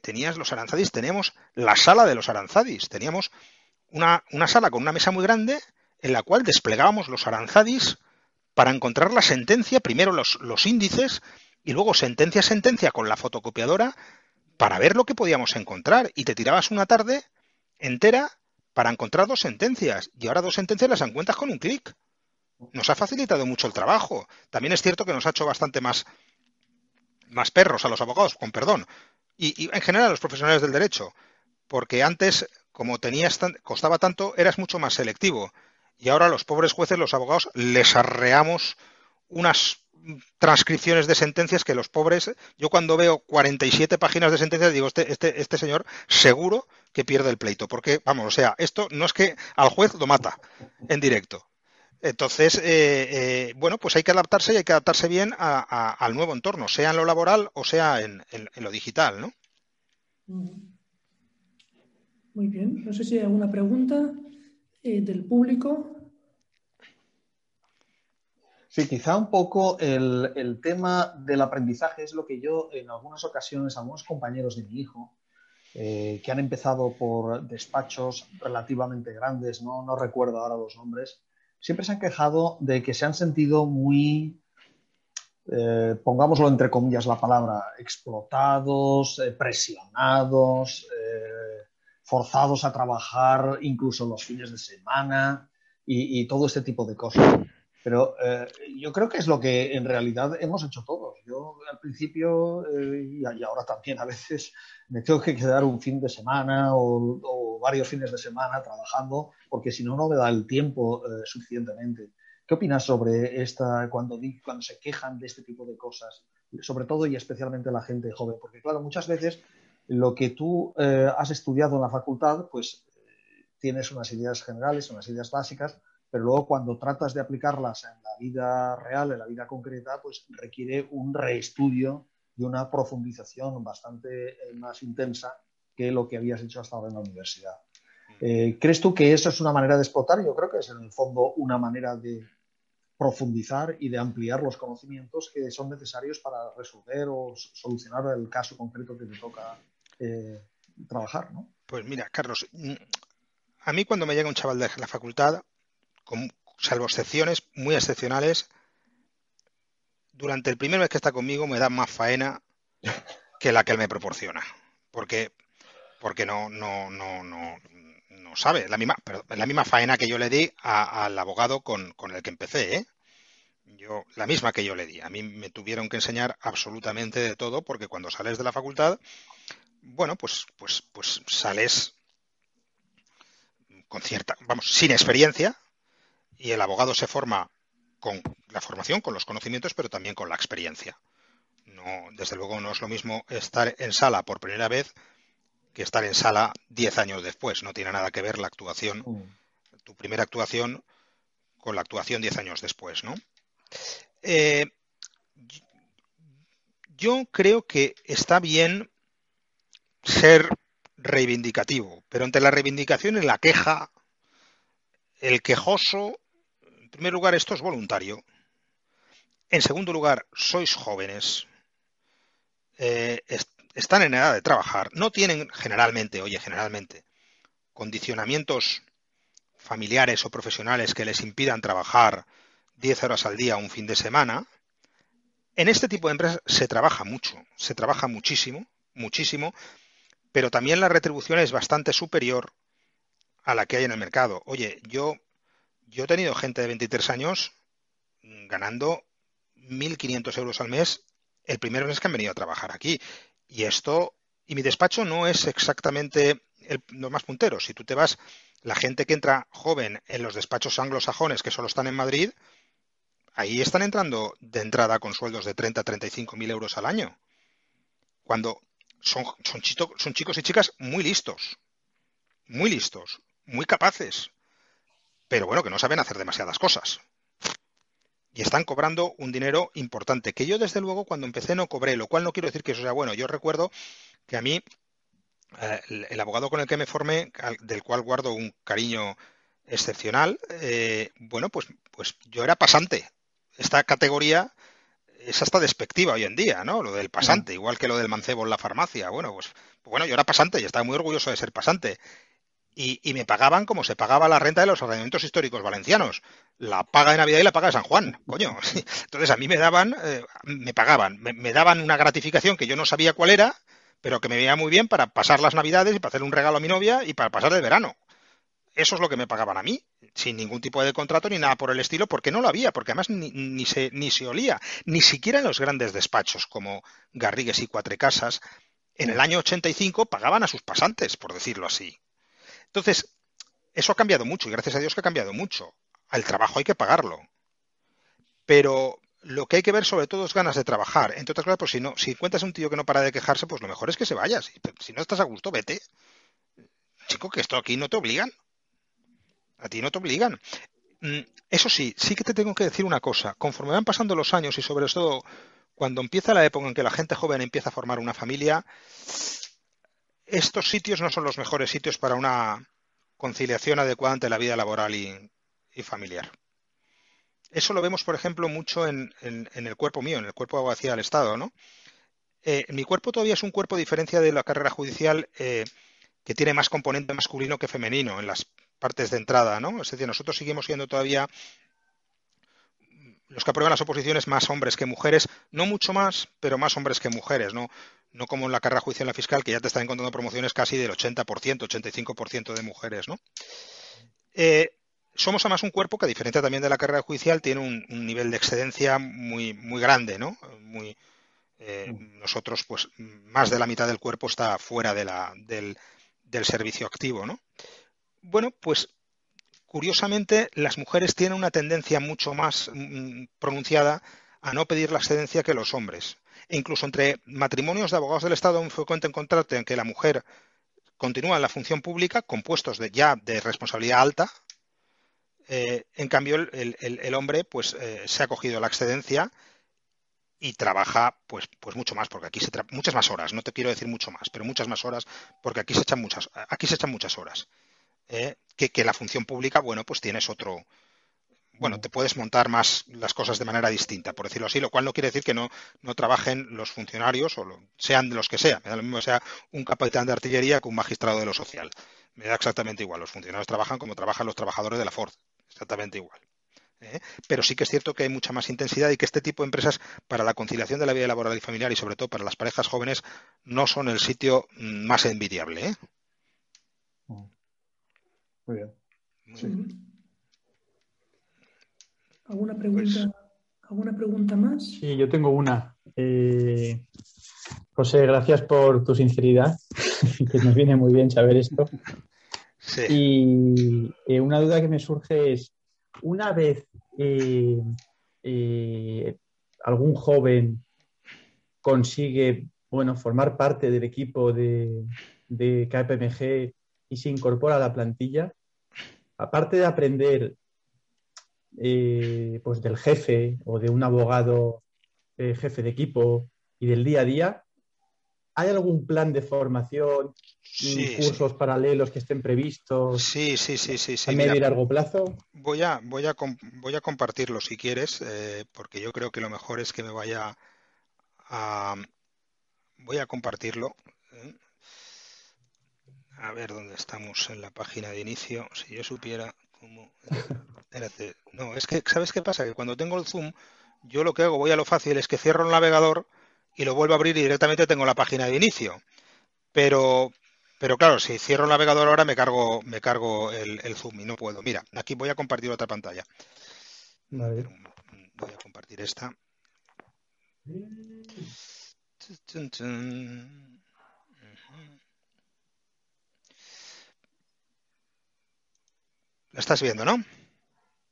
tenías los aranzadis, teníamos la sala de los aranzadis, teníamos una, sala con una mesa muy grande en la cual desplegábamos los aranzadis para encontrar la sentencia, primero los, los índices y luego sentencia a sentencia con la fotocopiadora para ver lo que podíamos encontrar. Y te tirabas una tarde entera para encontrar dos sentencias y ahora dos sentencias las encuentras con un clic. Nos ha facilitado mucho el trabajo. También es cierto que nos ha hecho bastante más, más perros a los abogados, con perdón, y, en general a los profesionales del derecho, porque antes, como tenías costaba tanto, eras mucho más selectivo. Y ahora los pobres jueces, los abogados, les arreamos unas transcripciones de sentencias que los pobres, yo cuando veo 47 páginas de sentencias digo, este, este, este señor seguro que pierde el pleito, porque, vamos, o sea, esto no es que al juez lo mata en directo. Entonces, eh, eh, bueno, pues hay que adaptarse y hay que adaptarse bien al nuevo entorno, sea en lo laboral o sea en, lo digital, ¿no? Muy bien. No sé si hay alguna pregunta eh, del público. Sí, quizá un poco el, tema del aprendizaje es lo que yo en algunas ocasiones, algunos compañeros de mi hijo, eh, que han empezado por despachos relativamente grandes, ¿no? no recuerdo ahora los nombres, siempre se han quejado de que se han sentido muy, eh, pongámoslo entre comillas la palabra, explotados, eh, presionados, forzados a trabajar incluso los fines de semana y todo este tipo de cosas. Pero eh, yo creo que es lo que en realidad hemos hecho todos. Yo al principio eh, y ahora también a veces me tengo que quedar un fin de semana o, varios fines de semana trabajando porque si no, no me da el tiempo eh, suficientemente. ¿Qué opinas sobre esta, cuando, cuando se quejan de este tipo de cosas? Sobre todo y especialmente la gente joven. Porque claro, muchas veces lo que tú has estudiado en la facultad, pues tienes unas ideas generales, unas ideas básicas, pero luego cuando tratas de aplicarlas en la vida real, en la vida concreta, pues requiere un reestudio y una profundización bastante eh, más intensa que lo que habías hecho hasta ahora en la universidad. Eh, ¿Crees tú que eso es una manera de explotar? Yo creo que es en el fondo una manera de profundizar y de ampliar los conocimientos que son necesarios para resolver o solucionar el caso concreto que te toca eh, trabajar, ¿no? Pues mira, Carlos, mm, a mí cuando me llega un chaval de la facultad, salvo excepciones muy excepcionales, durante el primer mes que está conmigo me da más faena que la que él me proporciona. Porque, porque no, no, no, no, no sabe. La misma, pero la misma faena que yo le di al abogado con, con, el que empecé, ¿eh? Yo, la misma que yo le di. A mí me tuvieron que enseñar absolutamente de todo, porque cuando sales de la facultad, bueno, pues, pues, pues sales con cierta, vamos, sin experiencia, y el abogado se forma con la formación, con los conocimientos, pero también con la experiencia. No, desde luego no es lo mismo estar en sala por primera vez que estar en sala diez años después. No tiene nada que ver la actuación, mm. tu primera actuación, con la actuación diez años después, ¿no? Eh, yo creo que está bien ser reivindicativo, pero entre la reivindicación y la queja, el quejoso, en primer lugar, esto es voluntario. En segundo lugar, sois jóvenes. Eh, están en edad de trabajar, no tienen generalmente, oye, generalmente, condicionamientos familiares o profesionales que les impidan trabajar 10 horas al día un fin de semana, en este tipo de empresas se trabaja mucho, se trabaja muchísimo, muchísimo, pero también la retribución es bastante superior a la que hay en el mercado. Oye, yo, yo he tenido gente de 23 años ganando 1.500 euros al mes el primer mes que han venido a trabajar aquí. Y esto, y mi despacho no es exactamente el, más punteros. Si tú te vas, la gente que entra joven en los despachos anglosajones que solo están en Madrid, ahí están entrando de entrada con sueldos de 30 a 35 mil euros al año. Cuando son, son chicos y chicas muy listos, muy listos, muy capaces, pero bueno, que no saben hacer demasiadas cosas y están cobrando un dinero importante, que yo desde luego cuando empecé no cobré, lo cual no quiero decir que eso sea bueno. Yo recuerdo que a mí, eh, el, abogado con el que me formé, del cual guardo un cariño excepcional, eh, bueno, pues, pues yo era pasante. Esta categoría es hasta despectiva hoy en día, ¿no? Lo del pasante, igual que lo del mancebo en la farmacia. Bueno, pues, pues bueno, yo era pasante y estaba muy orgulloso de ser pasante y, me pagaban como se pagaba la renta de los ordenamientos históricos valencianos. La paga de Navidad y la paga de San Juan, coño. Entonces a mí me daban, eh, me pagaban, me, daban una gratificación que yo no sabía cuál era, pero que me veía muy bien para pasar las Navidades y para hacer un regalo a mi novia y para pasar el verano. Eso es lo que me pagaban a mí, sin ningún tipo de contrato ni nada por el estilo, porque no lo había, porque además ni, ni, se, ni se olía, ni siquiera en los grandes despachos como Garrigues y Cuatrecasas, en el año 85 pagaban a sus pasantes, por decirlo así. Entonces, eso ha cambiado mucho y gracias a Dios que ha cambiado mucho. Al trabajo hay que pagarlo. Pero lo que hay que ver sobre todo es ganas de trabajar. Entre otras cosas, pues si no, si encuentras un tío que no para de quejarse, pues lo mejor es que se vaya. Si, no estás a gusto, vete. Chico, que esto aquí no te obligan. A ti no te obligan. Mm, eso sí, sí que te tengo que decir una cosa. Conforme van pasando los años y sobre todo cuando empieza la época en que la gente joven empieza a formar una familia, estos sitios no son los mejores sitios para una conciliación adecuada entre la vida laboral y, familiar. Eso lo vemos, por ejemplo, mucho en, el cuerpo mío, en el cuerpo de abogacía del Estado, ¿no? Eh, mi cuerpo todavía es un cuerpo, a diferencia de la carrera judicial, eh, que tiene más componente masculino que femenino en las partes de entrada, ¿no? Es decir, nosotros seguimos siendo todavía los que aprueban las oposiciones más hombres que mujeres, no mucho más, pero más hombres que mujeres, ¿no? No como en la carrera judicial la fiscal, que ya te están encontrando promociones casi del 80%, 85% de mujeres, ¿no? Eh, somos además un cuerpo que, a diferencia también de la carrera judicial, tiene un, nivel de excedencia muy, muy grande, ¿no? Muy, eh, mm. nosotros, pues, más de la mitad del cuerpo está fuera de la, del, del servicio activo, ¿no? Bueno, pues curiosamente, las mujeres tienen una tendencia mucho más mm, pronunciada a no pedir la excedencia que los hombres. E incluso entre matrimonios de abogados del Estado, es frecuente encontrarte en que la mujer continúa en la función pública con puestos ya de responsabilidad alta. Eh, en cambio, el, hombre pues, eh, se ha cogido la excedencia y trabaja pues, pues mucho más, porque aquí se muchas más horas, no te quiero decir mucho más, pero muchas más horas, porque aquí se echan muchas, aquí se echan muchas horas. ¿Eh? que, la función pública, bueno, pues tienes otro, bueno, te puedes montar más las cosas de manera distinta, por decirlo así, lo cual no quiere decir que no, no trabajen los funcionarios o sean de los que sea. Me da lo mismo sea un capitán de artillería que un magistrado de lo social. Me da exactamente igual. Los funcionarios trabajan como trabajan los trabajadores de la Ford. Exactamente igual. ¿eh? Pero sí que es cierto que hay mucha más intensidad y que este tipo de empresas para la conciliación de la vida laboral y familiar y sobre todo para las parejas jóvenes no son el sitio más envidiable. ¿eh? Muy bien. ¿Alguna pregunta, ¿Alguna pregunta más? Sí, yo tengo una. Eh, José, gracias por tu sinceridad, que nos viene muy bien saber esto. Y eh, una duda que me surge es, una vez eh, algún joven consigue bueno, formar parte del equipo de, de KPMG y se incorpora a la plantilla, aparte de aprender eh, pues del jefe o de un abogado eh, jefe de equipo y del día a día, ¿hay algún plan de formación, cursos paralelos que estén previstos sí, sí, sí, sí, a medio y largo plazo? Voy a, voy a, voy a compartirlo si quieres, eh, porque yo creo que lo mejor es que me vaya a... Voy a compartirlo. A ver dónde estamos en la página de inicio. Si yo supiera cómo... No, es que, ¿sabes qué pasa? Que cuando tengo el zoom, yo lo que hago, voy a lo fácil, es que cierro el navegador y lo vuelvo a abrir y directamente tengo la página de inicio. Pero, pero claro, si cierro el navegador ahora me cargo, me cargo el, zoom y no puedo. Mira, aquí voy a compartir otra pantalla. Voy a compartir esta. La estás viendo, ¿no?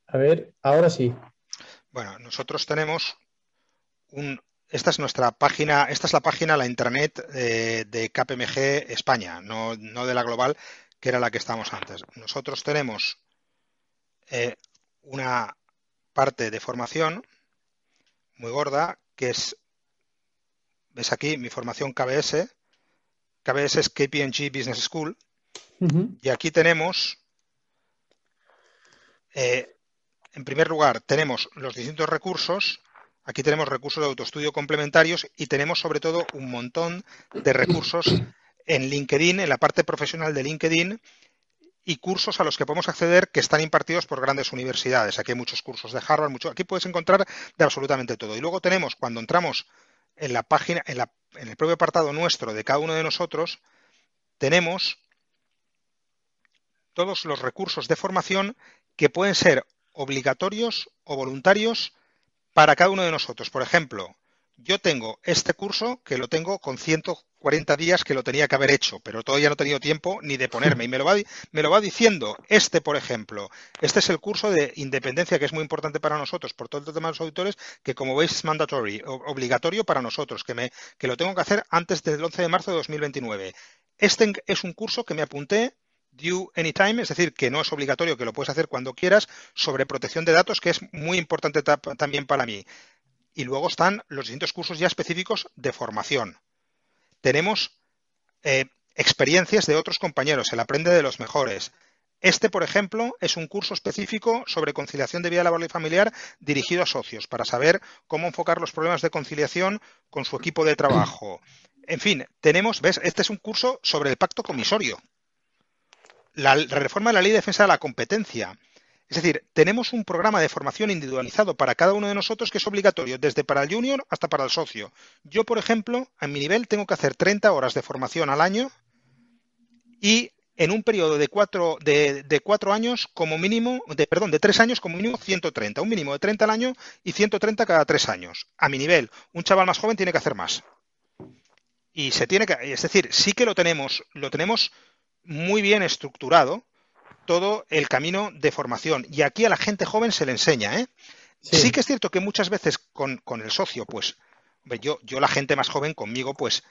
A ver, ahora sí. Bueno, nosotros tenemos un. Esta es nuestra página, esta es la página, la intranet eh, de KPMG España, no, de la global, que era la que estábamos antes. Nosotros tenemos eh, una parte de formación muy gorda, que es, ves aquí, mi formación KBS. KBS es KPMG Business School. Y aquí tenemos eh, en primer lugar, tenemos los distintos recursos. Aquí tenemos recursos de autoestudio complementarios y tenemos sobre todo un montón de recursos en LinkedIn, en la parte profesional de LinkedIn y cursos a los que podemos acceder que están impartidos por grandes universidades. Aquí hay muchos cursos de Harvard, mucho, aquí puedes encontrar de absolutamente todo. Y luego tenemos, cuando entramos en la página, en, en el propio apartado nuestro de cada uno de nosotros, tenemos todos los recursos de formación que pueden ser obligatorios o voluntarios para cada uno de nosotros. Por ejemplo, yo tengo este curso que lo tengo con 140 días que lo tenía que haber hecho, pero todavía no he tenido tiempo ni de ponerme. Y me lo va, diciendo este, por ejemplo. Este es el curso de independencia que es muy importante para nosotros, por todo el tema de los auditores, que como veis es mandatory, obligatorio para nosotros, que, me, que lo tengo que hacer antes del 11 de marzo de 2029. Este es un curso que me apunté Due Anytime, es decir, que no es obligatorio, que lo puedes hacer cuando quieras, sobre protección de datos, que es muy importante también para mí. Y luego están los distintos cursos ya específicos de formación. Tenemos eh, experiencias de otros compañeros, el aprende de los mejores. Este, por ejemplo, es un curso específico sobre conciliación de vida laboral y familiar dirigido a socios, para saber cómo enfocar los problemas de conciliación con su equipo de trabajo. En fin, tenemos, ¿ves? Este es un curso sobre el pacto comisorio la reforma de la ley de defensa de la competencia. Es decir, tenemos un programa de formación individualizado para cada uno de nosotros que es obligatorio, desde para el junior hasta para el socio. Yo, por ejemplo, a mi nivel tengo que hacer 30 horas de formación al año y en un periodo de cuatro, de, cuatro años como mínimo, de, perdón, de tres años como mínimo 130, un mínimo de 30 al año y 130 cada tres años. A mi nivel, un chaval más joven tiene que hacer más. Y se tiene que, es decir, sí que lo tenemos, lo tenemos muy bien estructurado todo el camino de formación. Y aquí a la gente joven se le enseña. ¿eh? Sí. que es cierto que muchas veces con, con el socio, pues, yo, yo la gente más joven conmigo, pues,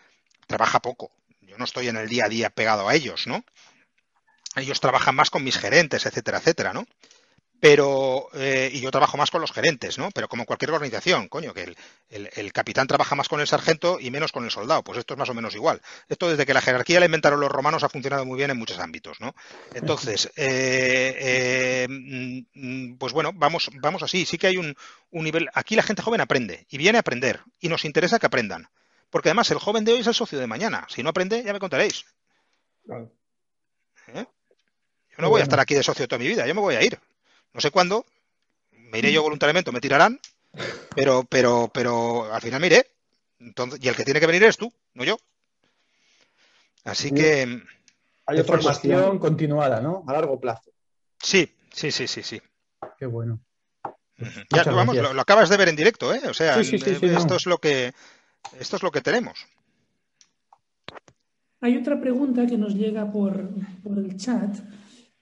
trabaja poco. Yo no estoy en el día a día pegado a ellos, ¿no? Ellos trabajan más con mis gerentes, etcétera, etcétera, ¿no? Pero eh, y yo trabajo más con los gerentes, ¿no? Pero como cualquier organización, coño, que el, capitán trabaja más con el sargento y menos con el soldado, pues esto es más o menos igual. Esto desde que la jerarquía la inventaron los romanos ha funcionado muy bien en muchos ámbitos, ¿no? Entonces, eh, eh, mm, pues bueno, vamos, vamos así. Sí que hay un, nivel. Aquí la gente joven aprende y viene a aprender y nos interesa que aprendan, porque además el joven de hoy es el socio de mañana. Si no aprende, ya me contaréis. Yo no voy a estar aquí de socio toda mi vida, yo me voy a ir. No sé cuándo, me iré yo voluntariamente, me tirarán, pero, pero, pero al final me iré. Entonces, y el que tiene que venir es tú, no yo. Así que. Hay otra formación continuada, ¿no? A largo plazo. Sí, sí, sí, sí, sí. Qué bueno. Ya, vamos, lo, acabas de ver en directo, ¿eh? O sea, eh, esto es lo que esto es lo que tenemos. Hay otra pregunta que nos llega por, por el chat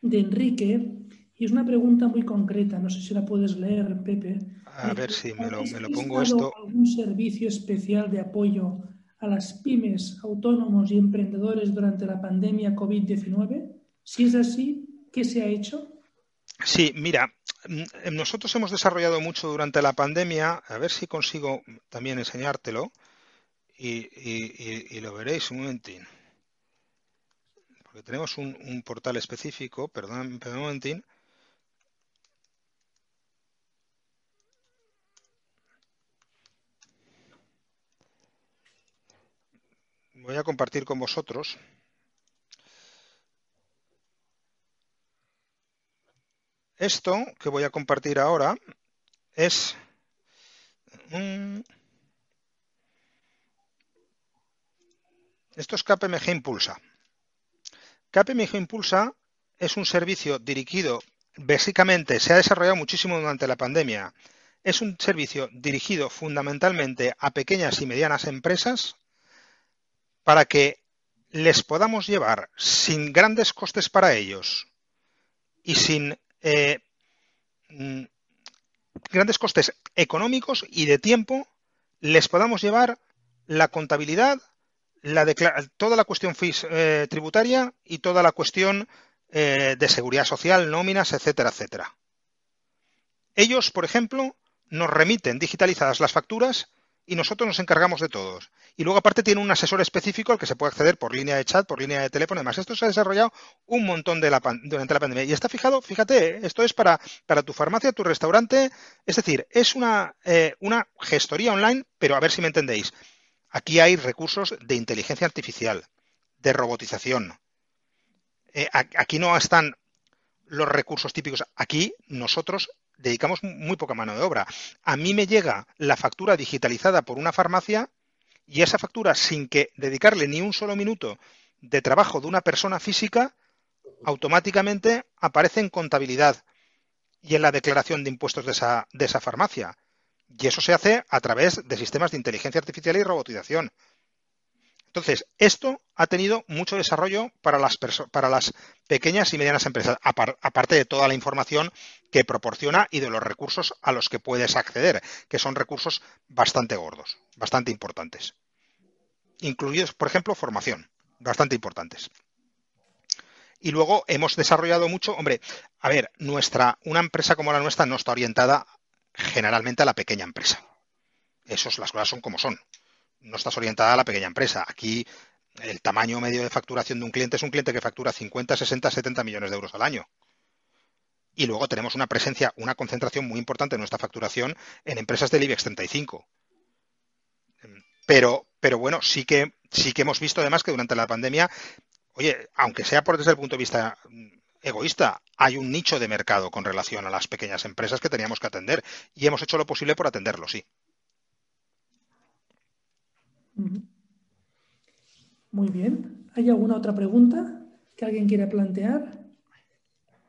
de Enrique y es una pregunta muy concreta. No sé si la puedes leer, Pepe. A ver si me lo, me lo pongo esto. ¿Algún servicio especial de apoyo a las pymes, autónomos y emprendedores durante la pandemia COVID-19? Si es así, ¿qué se ha hecho? Sí, mira, mm, nosotros hemos desarrollado mucho durante la pandemia, a ver si consigo también enseñártelo y, lo veréis un momentín. Porque tenemos un, portal específico, perdón, perdón un momentín. Voy a compartir con vosotros. Esto que voy a compartir ahora es... Esto es KPMG Impulsa. KPMG Impulsa es un servicio dirigido, básicamente se ha desarrollado muchísimo durante la pandemia. Es un servicio dirigido fundamentalmente a pequeñas y medianas empresas para que les podamos llevar sin grandes costes para ellos y sin eh, mm, grandes costes económicos y de tiempo, les podamos llevar la contabilidad, toda la cuestión eh, tributaria y toda la cuestión eh, de seguridad social, nóminas, etcétera, etcétera. Ellos, por ejemplo, nos remiten digitalizadas las facturas y nosotros nos encargamos de todos. Y luego aparte tiene un asesor específico al que se puede acceder por línea de chat, por línea de teléfono, además esto se ha desarrollado un montón durante la pandemia. Y está fijado, fíjate, esto es para, para tu farmacia, tu restaurante, es decir, es una, eh, una gestoría online, pero a ver si me entendéis. Aquí hay recursos de inteligencia artificial, de robotización. Eh, aquí no están los recursos típicos. Aquí nosotros dedicamos muy poca mano de obra. A mí me llega la factura digitalizada por una farmacia y esa factura, sin que dedicarle ni un solo minuto de trabajo de una persona física, automáticamente aparece en contabilidad y en la declaración de impuestos de esa, de esa farmacia. Y eso se hace a través de sistemas de inteligencia artificial y robotización. Entonces, esto ha tenido mucho desarrollo para las, pequeñas y medianas empresas, aparte de toda la información que proporciona y de los recursos a los que puedes acceder, que son recursos bastante gordos, bastante importantes. Incluidos, por ejemplo, formación, bastante importantes. Y luego hemos desarrollado mucho, hombre, a ver, nuestra, una empresa como la nuestra no está orientada generalmente a la pequeña empresa. Esos, las cosas son como son. No estás orientada a la pequeña empresa. Aquí el tamaño medio de facturación de un cliente es un cliente que factura 50, 60, 70 millones de euros al año. Y luego tenemos una presencia, una concentración muy importante en nuestra facturación en empresas del IBEX 35. Pero, pero bueno, sí que, sí que hemos visto además que durante la pandemia, oye, aunque sea por desde el punto de vista egoísta. Hay un nicho de mercado con relación a las pequeñas empresas que teníamos que atender y hemos hecho lo posible por atenderlo, sí. Muy bien. ¿Hay alguna otra pregunta que alguien quiera plantear?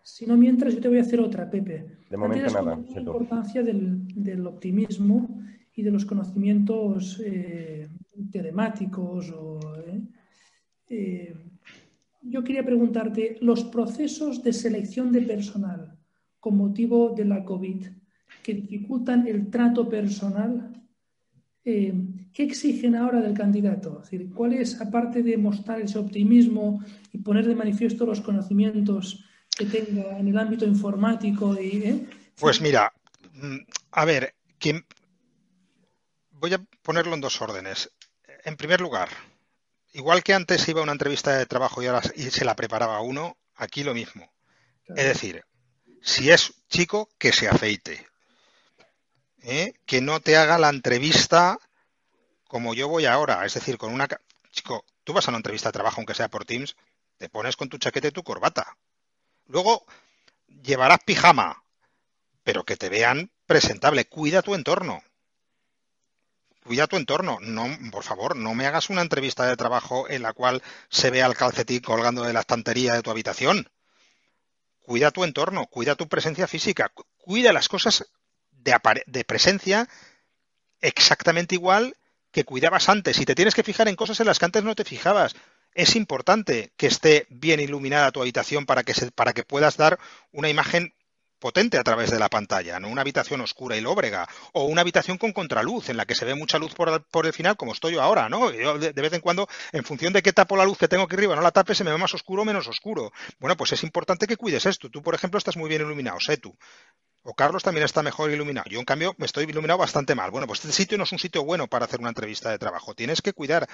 Si no, mientras yo te voy a hacer otra, Pepe. De momento nada. La importancia del, optimismo y de los conocimientos eh, telemáticos o, eh, eh, yo quería preguntarte, los procesos de selección de personal con motivo de la COVID que dificultan el trato personal, eh, ¿qué exigen ahora del candidato? Es decir, ¿cuál es, aparte de mostrar ese optimismo y poner de manifiesto los conocimientos que tenga en el ámbito informático? Y, eh? Pues mira, mm, a ver, voy a ponerlo en dos órdenes. En primer lugar, igual que antes iba a una entrevista de trabajo y ahora se la preparaba uno, aquí lo mismo. Es decir, si es chico, que se afeite. ¿Eh? Que no te haga la entrevista como yo voy ahora. Es decir, con una... Chico, tú vas a una entrevista de trabajo, aunque sea por Teams, te pones con tu chaqueta y tu corbata. Luego llevarás pijama, pero que te vean presentable. Cuida tu entorno. cuida tu entorno. No, por favor, no me hagas una entrevista de trabajo en la cual se vea el calcetín colgando de la estantería de tu habitación. Cuida tu entorno, cuida tu presencia física, cuida las cosas de, presencia exactamente igual que cuidabas antes. Y te tienes que fijar en cosas en las que antes no te fijabas. Es importante que esté bien iluminada tu habitación para que, se, para que puedas dar una imagen potente a través de la pantalla, no una habitación oscura y lóbrega, o una habitación con contraluz, en la que se ve mucha luz por, el final, como estoy yo ahora, ¿no? Yo de, de, vez en cuando, en función de qué tapo la luz que tengo aquí arriba, no la tape, se me ve más oscuro o menos oscuro. Bueno, pues es importante que cuides esto. Tú, por ejemplo, estás muy bien iluminado, sé tú. O Carlos también está mejor iluminado. Yo, en cambio, me estoy iluminado bastante mal. Bueno, pues este sitio no es un sitio bueno para hacer una entrevista de trabajo. Tienes que cuidar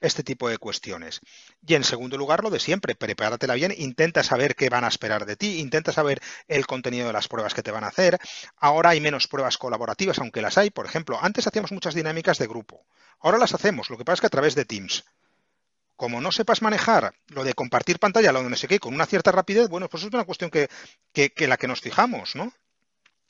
este tipo de cuestiones. Y en segundo lugar, lo de siempre, prepáratela bien, intenta saber qué van a esperar de ti, intenta saber el contenido de las pruebas que te van a hacer. Ahora hay menos pruebas colaborativas, aunque las hay. Por ejemplo, antes hacíamos muchas dinámicas de grupo. Ahora las hacemos, lo que pasa es que a través de Teams como no sepas manejar lo de compartir pantalla, lo de no sé qué, con una cierta rapidez, bueno, pues es una cuestión que, que, que la que nos fijamos, ¿no?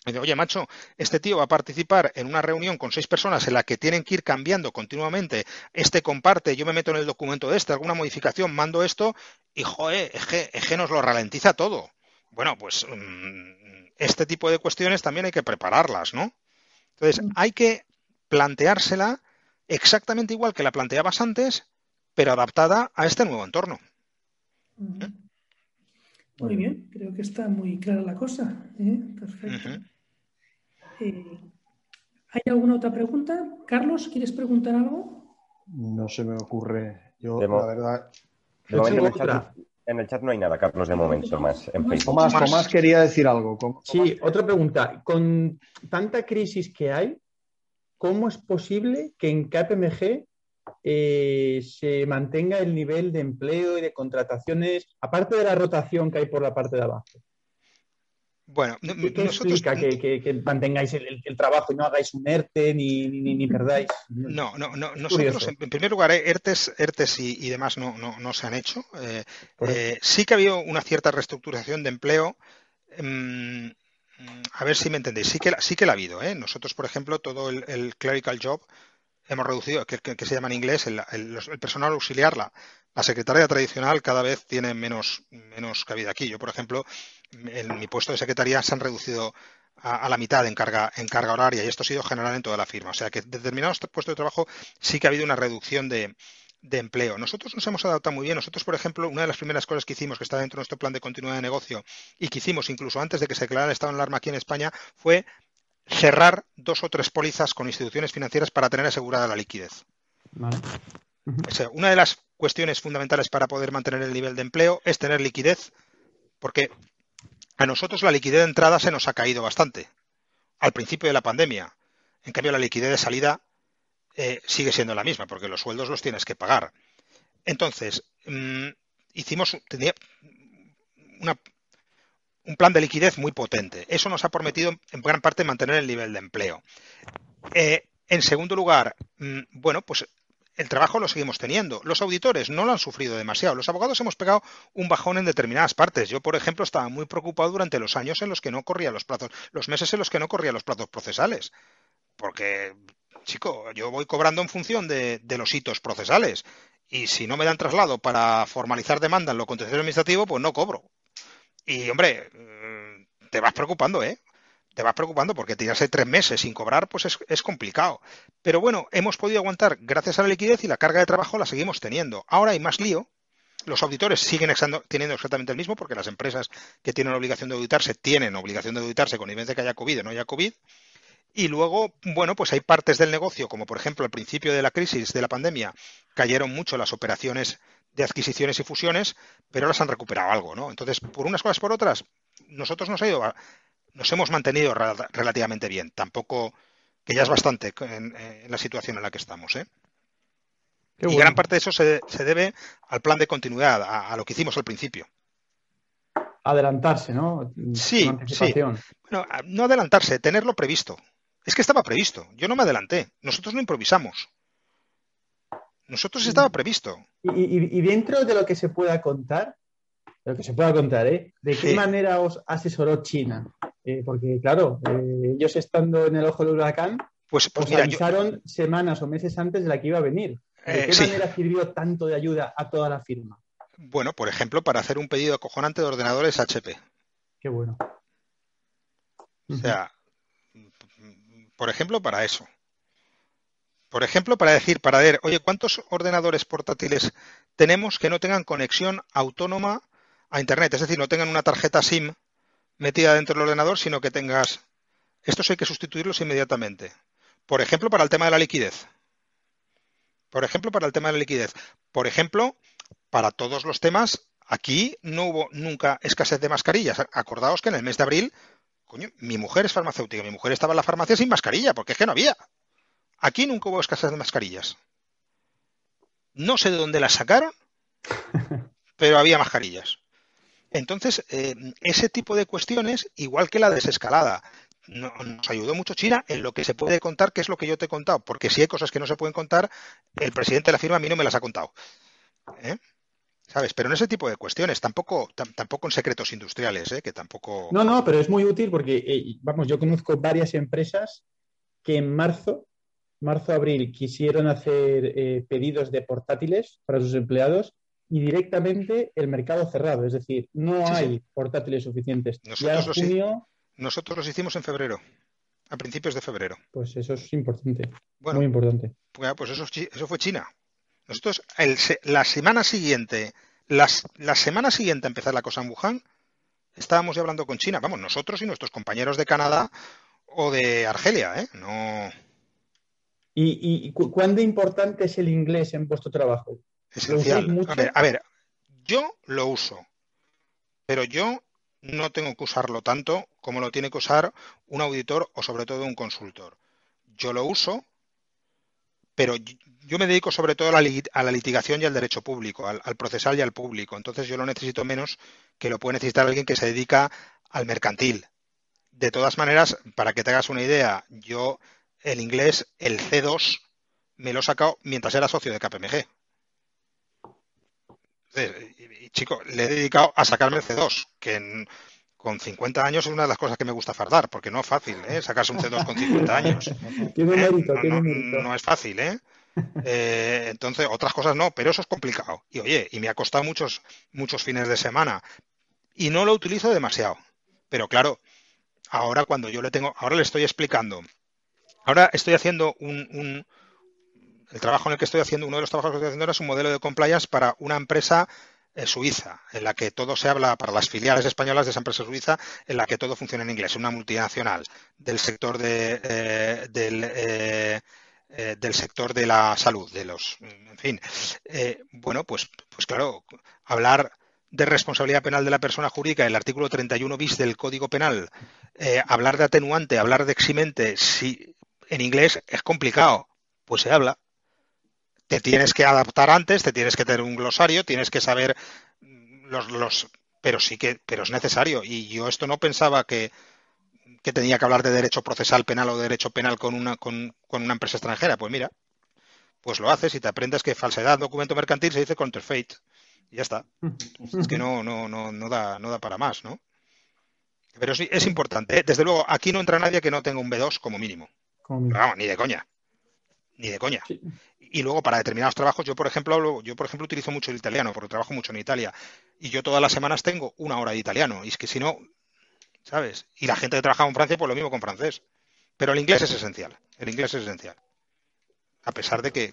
Oye, macho, este tío va a participar en una reunión con seis personas en la que tienen que ir cambiando continuamente. Este comparte, yo me meto en el documento de este, alguna modificación, mando esto y, que, es que nos lo ralentiza todo. Bueno, pues este tipo de cuestiones también hay que prepararlas, ¿no? Entonces, hay que planteársela exactamente igual que la planteabas antes, pero adaptada a este nuevo entorno. ¿Eh? Muy bien, creo que está muy clara la cosa. ¿eh? Perfecto. Uh -huh. Eh, ¿Hay alguna otra pregunta? Carlos, ¿quieres preguntar algo? No se me ocurre. Yo, de la verdad. De momento en, el chat, en el, chat, no hay nada, Carlos, de momento más. En Tomás, Tomás quería decir algo. Tomás. Sí, otra pregunta. Con tanta crisis que hay, ¿cómo es posible que en KPMG eh, se mantenga el nivel de empleo y de contrataciones, aparte de la rotación que hay por la parte de abajo. Bueno, ¿qué, qué nosotros... explica que, que, que mantengáis el, el, trabajo y no hagáis un ERTE ni, ni, ni perdáis? No, no, no. Nosotros, en, en, primer lugar, ERTES, ERTES y, y demás no, no, no, se han hecho. Eh, eh, sí que ha habido una cierta reestructuración de empleo. Mmm, a ver si me entendéis. Sí que, sí que la ha habido. ¿eh? Nosotros, por ejemplo, todo el, el clerical job hemos reducido, que, que, que, se llama en inglés, el, el, el personal auxiliar, la, la, secretaria tradicional cada vez tiene menos, menos cabida aquí. Yo, por ejemplo, en mi puesto de secretaría se han reducido a, a, la mitad en carga, en carga horaria y esto ha sido general en toda la firma. O sea que en determinados puestos de trabajo sí que ha habido una reducción de, de empleo. Nosotros nos hemos adaptado muy bien. Nosotros, por ejemplo, una de las primeras cosas que hicimos, que está dentro de nuestro plan de continuidad de negocio y que hicimos incluso antes de que se declarara el estado de alarma aquí en España, fue cerrar dos o tres pólizas con instituciones financieras para tener asegurada la liquidez. Vale. O sea, una de las cuestiones fundamentales para poder mantener el nivel de empleo es tener liquidez, porque a nosotros la liquidez de entrada se nos ha caído bastante al principio de la pandemia. En cambio, la liquidez de salida eh, sigue siendo la misma, porque los sueldos los tienes que pagar. Entonces, mmm, hicimos, tenía un plan de liquidez muy potente. Eso nos ha permitido en gran parte mantener el nivel de empleo. Eh, en segundo lugar, mmm, bueno, pues el trabajo lo seguimos teniendo. Los auditores no lo han sufrido demasiado. Los abogados hemos pegado un bajón en determinadas partes. Yo, por ejemplo, estaba muy preocupado durante los años en los que no corría los plazos, los meses en los que no corría los plazos procesales. Porque, chico, yo voy cobrando en función de, los hitos procesales. Y si no me dan traslado para formalizar demanda en lo contencioso administrativo, pues no cobro. Y, hombre, te vas preocupando, ¿eh? Te vas preocupando porque tirarse tres meses sin cobrar, pues es, complicado. Pero bueno, hemos podido aguantar gracias a la liquidez y la carga de trabajo la seguimos teniendo. Ahora hay más lío. Los auditores siguen teniendo exactamente el mismo porque las empresas que tienen obligación de auditarse tienen obligación de auditarse con nivel de que haya COVID o no haya COVID. Y luego, bueno, pues hay partes del negocio, como por ejemplo al principio de la crisis de la pandemia, cayeron mucho las operaciones de adquisiciones y fusiones, pero las han recuperado algo, ¿no? Entonces, por unas cosas por otras, nosotros nos ha ido, nos hemos mantenido relativamente bien. Tampoco, que ya es bastante en, en la situación en la que estamos, ¿eh? Qué y bueno. gran parte de eso se, se, debe al plan de continuidad, a, a, lo que hicimos al principio. Adelantarse, ¿no? Sí, sí. Bueno, no adelantarse, tenerlo previsto. Es que estaba previsto. Yo no me adelanté. Nosotros no improvisamos. Nosotros estaba previsto. Y, y, y, dentro de lo que se pueda contar, lo que se pueda contar, ¿eh? ¿De qué sí. manera os asesoró China? Eh, porque, claro, eh, ellos estando en el ojo del huracán, Pues, pues Os mira, yo- avisaron semanas o meses antes de la que iba a venir. ¿De Eh, qué sí. manera sirvió tanto de ayuda a toda la firma? bueno, por ejemplo, para hacer un pedido acojonante de ordenadores HP. Qué bueno. O sea, por ejemplo, para eso. Por ejemplo, para decir, para ver, oye, ¿cuántos ordenadores portátiles tenemos que no tengan conexión autónoma a Internet? Es decir, no tengan una tarjeta SIM metida dentro del ordenador, sino que tengas... Estos hay que sustituirlos inmediatamente. Por ejemplo, para el tema de la liquidez. Por ejemplo, para el tema de la liquidez. Por ejemplo, para todos los temas, aquí no hubo nunca escasez de mascarillas. Acordaos que en el mes de abril Coño, mi mujer es farmacéutica, mi mujer estaba en la farmacia sin mascarilla, porque es que no había. Aquí nunca hubo escasez de mascarillas. No sé de dónde las sacaron, pero había mascarillas. Entonces, eh, ese tipo de cuestiones, igual que la desescalada, no- nos ayudó mucho China en lo que se puede contar, que es lo que yo te he contado, porque si hay cosas que no se pueden contar, el presidente de la firma a mí no me las ha contado. ¿Eh? ¿Sabes? Pero en ese tipo de cuestiones, tampoco, tam- tampoco en secretos industriales, ¿eh? que tampoco. No, no, pero es muy útil porque, eh, vamos, yo conozco varias empresas que en marzo, marzo-abril, quisieron hacer eh, pedidos de portátiles para sus empleados y directamente el mercado cerrado. Es decir, no Sí, sí. hay portátiles suficientes. Nosotros junio, los hicimos en febrero, a principios de febrero. pues eso es importante, Bueno, muy importante. pues pues eso, eso fue China. Nosotros, el la semana siguiente, las, la semana siguiente a empezar la cosa en Wuhan, estábamos ya hablando con China. Vamos, nosotros y nuestros compañeros de Canadá o de Argelia, ¿eh? No ¿Y, y- y cu- cuán de importante es el inglés en vuestro trabajo? Esencial. mucho? A ver, a ver, yo lo uso, pero yo no tengo que usarlo tanto como lo tiene que usar un auditor o sobre todo un consultor. Yo lo uso, pero yo- me dedico sobre todo a la, li- a la litigación y al derecho público, al, al procesal y al público. Entonces yo lo necesito menos que lo puede necesitar alguien que se dedica al mercantil. De todas maneras, para que te hagas una idea, yo el inglés, el C2, me lo he sacado mientras era socio de KPMG. Entonces, y- y, chico, le he dedicado a sacarme el C2, que en- con 50 años es una de las cosas que me gusta fardar, porque no es fácil, ¿eh? Sacarse un C2 con 50 años. Tiene ¿eh? No, tiene no, mérito. no es fácil, ¿eh? Eh, entonces, otras cosas no, pero eso es complicado. Y oye, y me ha costado muchos, muchos fines de semana. Y no lo utilizo demasiado. Pero claro, ahora cuando yo le tengo, ahora le estoy explicando. Ahora estoy haciendo un, un- el trabajo en el que estoy haciendo, uno de los trabajos que estoy haciendo ahora es un modelo de compliance para una empresa eh, suiza, en la que todo se habla para las filiales españolas de esa empresa suiza, en la que todo funciona en inglés, una multinacional del sector de, eh, del, eh, del sector de la salud, de los, en fin, bueno, pues, pues claro, hablar de responsabilidad penal de la persona jurídica, el artículo 31 bis del Código Penal, hablar de atenuante, hablar de eximente, si en inglés es complicado, pues se habla. Te tienes que adaptar antes, te tienes que tener un glosario, tienes que saber los, los pero sí que, pero es necesario. Y yo esto no pensaba que, que tenía que hablar de derecho procesal penal o de derecho penal con una, con, con una empresa extranjera. Pues mira, pues lo haces y te aprendes que falsedad, documento mercantil se dice counterfeit. Y ya está. Es que no, no, no, no da, no da para más, ¿no? Pero sí, es importante. ¿eh? Desde luego, aquí no entra nadie que no tenga un B2 como mínimo. Como- Pero vamos, ni de coña. Ni de coña. Sí. Y luego para determinados trabajos, yo por ejemplo hablo- yo por ejemplo utilizo mucho el italiano, porque trabajo mucho en Italia. Y yo todas las semanas tengo una hora de italiano. Y es que si no, ¿sabes? Y la gente que trabaja en Francia, pues lo mismo con francés. Pero el inglés es esencial. El inglés es esencial. A pesar de que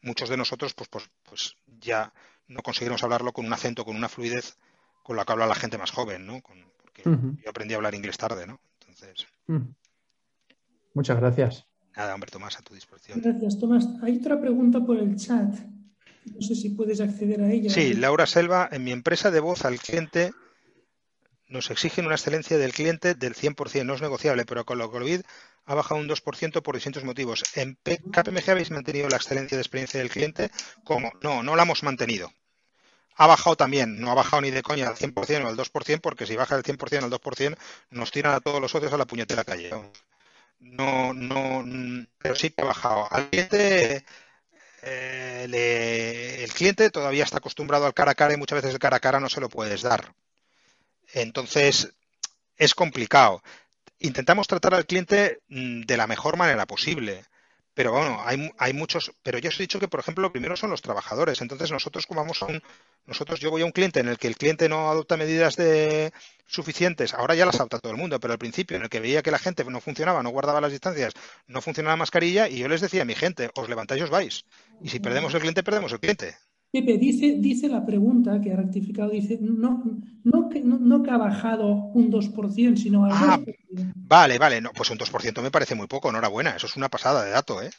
muchos de nosotros, pues, pues, pues ya no conseguimos hablarlo con un acento, con una fluidez con la que habla la gente más joven, ¿no? Con- porque yo aprendí a hablar inglés tarde, ¿no? Entonces. Muchas gracias. Nada, hombre, Tomás, a tu disposición. Gracias, Tomás. Hay otra pregunta por el chat. No sé si puedes acceder a ella. Sí, Laura Selva, en mi empresa de voz al cliente nos exigen una excelencia del cliente del 100%, no es negociable, pero con la COVID ha bajado un 2% por distintos motivos. ¿En KPMG habéis mantenido la excelencia de experiencia del cliente? ¿Cómo? No, no la hemos mantenido. Ha bajado también, no ha bajado ni de coña al 100% o al 2%, porque si baja del 100% al 2%, nos tiran a todos los socios a la puñetera calle. No, no, sí que ha bajado. Al cliente eh, el cliente todavía está acostumbrado al cara a cara y muchas veces el cara a cara no se lo puedes dar. Entonces, es complicado. intentamos tratar al cliente mm, de la mejor manera posible. Pero bueno, hay, hay muchos, pero yo os he dicho que, por ejemplo, lo primero son los trabajadores. Entonces nosotros como vamos a un, nosotros yo voy a un cliente en el que el cliente no adopta medidas de suficientes, ahora ya las adopta todo el mundo, pero al principio en el que veía que la gente no funcionaba, no guardaba las distancias, no funcionaba la mascarilla, y yo les decía a mi gente, os levantáis y os vais. Y si perdemos el cliente, perdemos el cliente. Pepe, dice, dice la pregunta que ha rectificado, dice, no, no, que, no, que ha bajado un 2%, sino al ah, 2%. Vale, vale, no, pues un 2% me parece muy poco, enhorabuena, eso es una pasada de dato, ¿eh?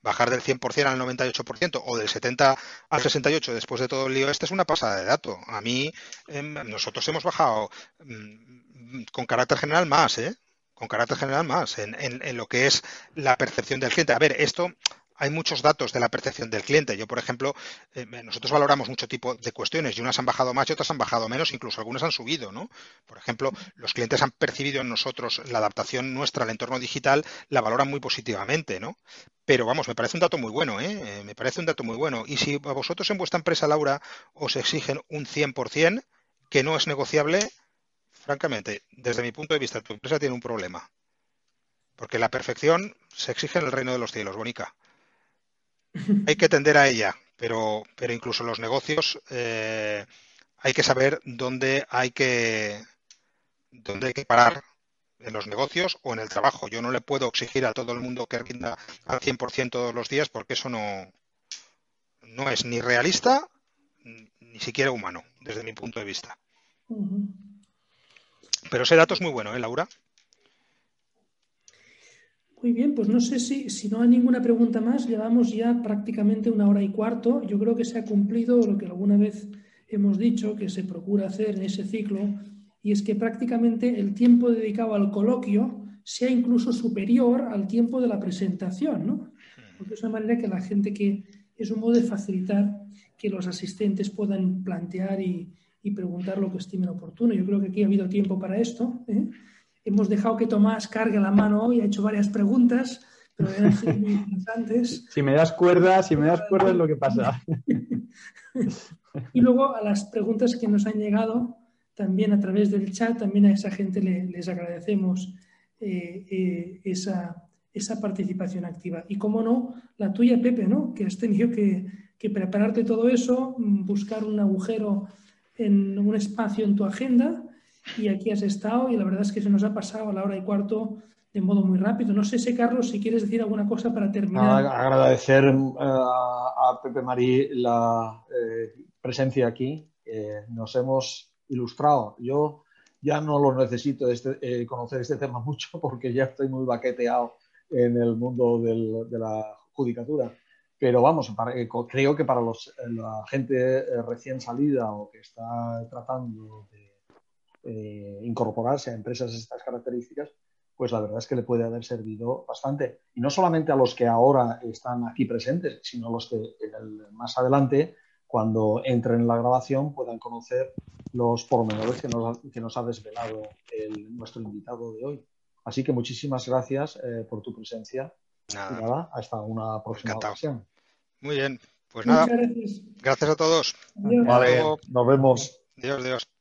Bajar del 100% al 98% o del 70 al 68 después de todo el lío este es una pasada de dato. A mí, em, nosotros hemos bajado mm, con carácter general más, ¿eh? Con carácter general más en, en lo que es la percepción del cliente. A ver, esto hay muchos datos de la percepción del cliente. Yo, por ejemplo, eh, nosotros valoramos mucho tipo de cuestiones y unas han bajado más y otras han bajado menos, incluso algunas han subido, ¿no? Por ejemplo, los clientes han percibido en nosotros la adaptación nuestra al entorno digital, la valoran muy positivamente, ¿no? Pero vamos, me parece un dato muy bueno, ¿eh? eh me parece un dato muy bueno. Y si a vosotros en vuestra empresa, Laura, os exigen un 100%, que no es negociable, francamente, desde mi punto de vista, tu empresa tiene un problema. Porque la perfección se exige en el reino de los cielos, Bonica hay que tender a ella, pero, pero incluso los negocios eh, hay que saber dónde hay que, dónde hay que parar en los negocios o en el trabajo. Yo no le puedo exigir a todo el mundo que rinda al 100% todos los días porque eso no, no es ni realista ni siquiera humano, desde mi punto de vista. Pero ese dato es muy bueno, ¿eh, Laura? Muy bien, pues no sé si, si no hay ninguna pregunta más, llevamos ya prácticamente una hora y cuarto. Yo creo que se ha cumplido lo que alguna vez hemos dicho que se procura hacer en ese ciclo, y es que prácticamente el tiempo dedicado al coloquio sea incluso superior al tiempo de la presentación, ¿no? Porque es una manera que la gente que es un modo de facilitar que los asistentes puedan plantear y, y preguntar lo que estimen oportuno. Yo creo que aquí ha habido tiempo para esto. ¿eh? Hemos dejado que Tomás cargue la mano hoy, ha hecho varias preguntas, pero eran muy interesantes. Si me das cuerda, si me das cuerda es lo que pasa. y luego a las preguntas que nos han llegado también a través del chat, también a esa gente les agradecemos eh, eh, esa, esa, participación activa. Y cómo no, la tuya, Pepe, ¿no? que has tenido que, que prepararte todo eso, buscar un agujero en un espacio en tu agenda y aquí has estado y la verdad es que se nos ha pasado a la hora y cuarto de modo muy rápido. No sé si, Carlos, si quieres decir alguna cosa para terminar. agradecer eh, a Pepe Marí la eh, presencia aquí. nos hemos ilustrado. Yo ya no lo necesito este, eh, conocer este tema mucho porque ya estoy muy baqueteado en el mundo de la judicatura. Pero vamos, creo que para los, la gente recién salida o que está tratando de eh, incorporarse a empresas de estas características, pues la verdad es que le puede haber servido bastante. Y no solamente a los que ahora están aquí presentes, sino a los que más adelante, cuando entren en la grabación, puedan conocer los pormenores que nos, que nos ha desvelado nuestro invitado de hoy. Así que muchísimas gracias eh, por tu presencia. Nada. hasta una próxima ocasión. Muy bien, pues nada. Gracias. a todos. Vale, nos vemos. Dios, Dios.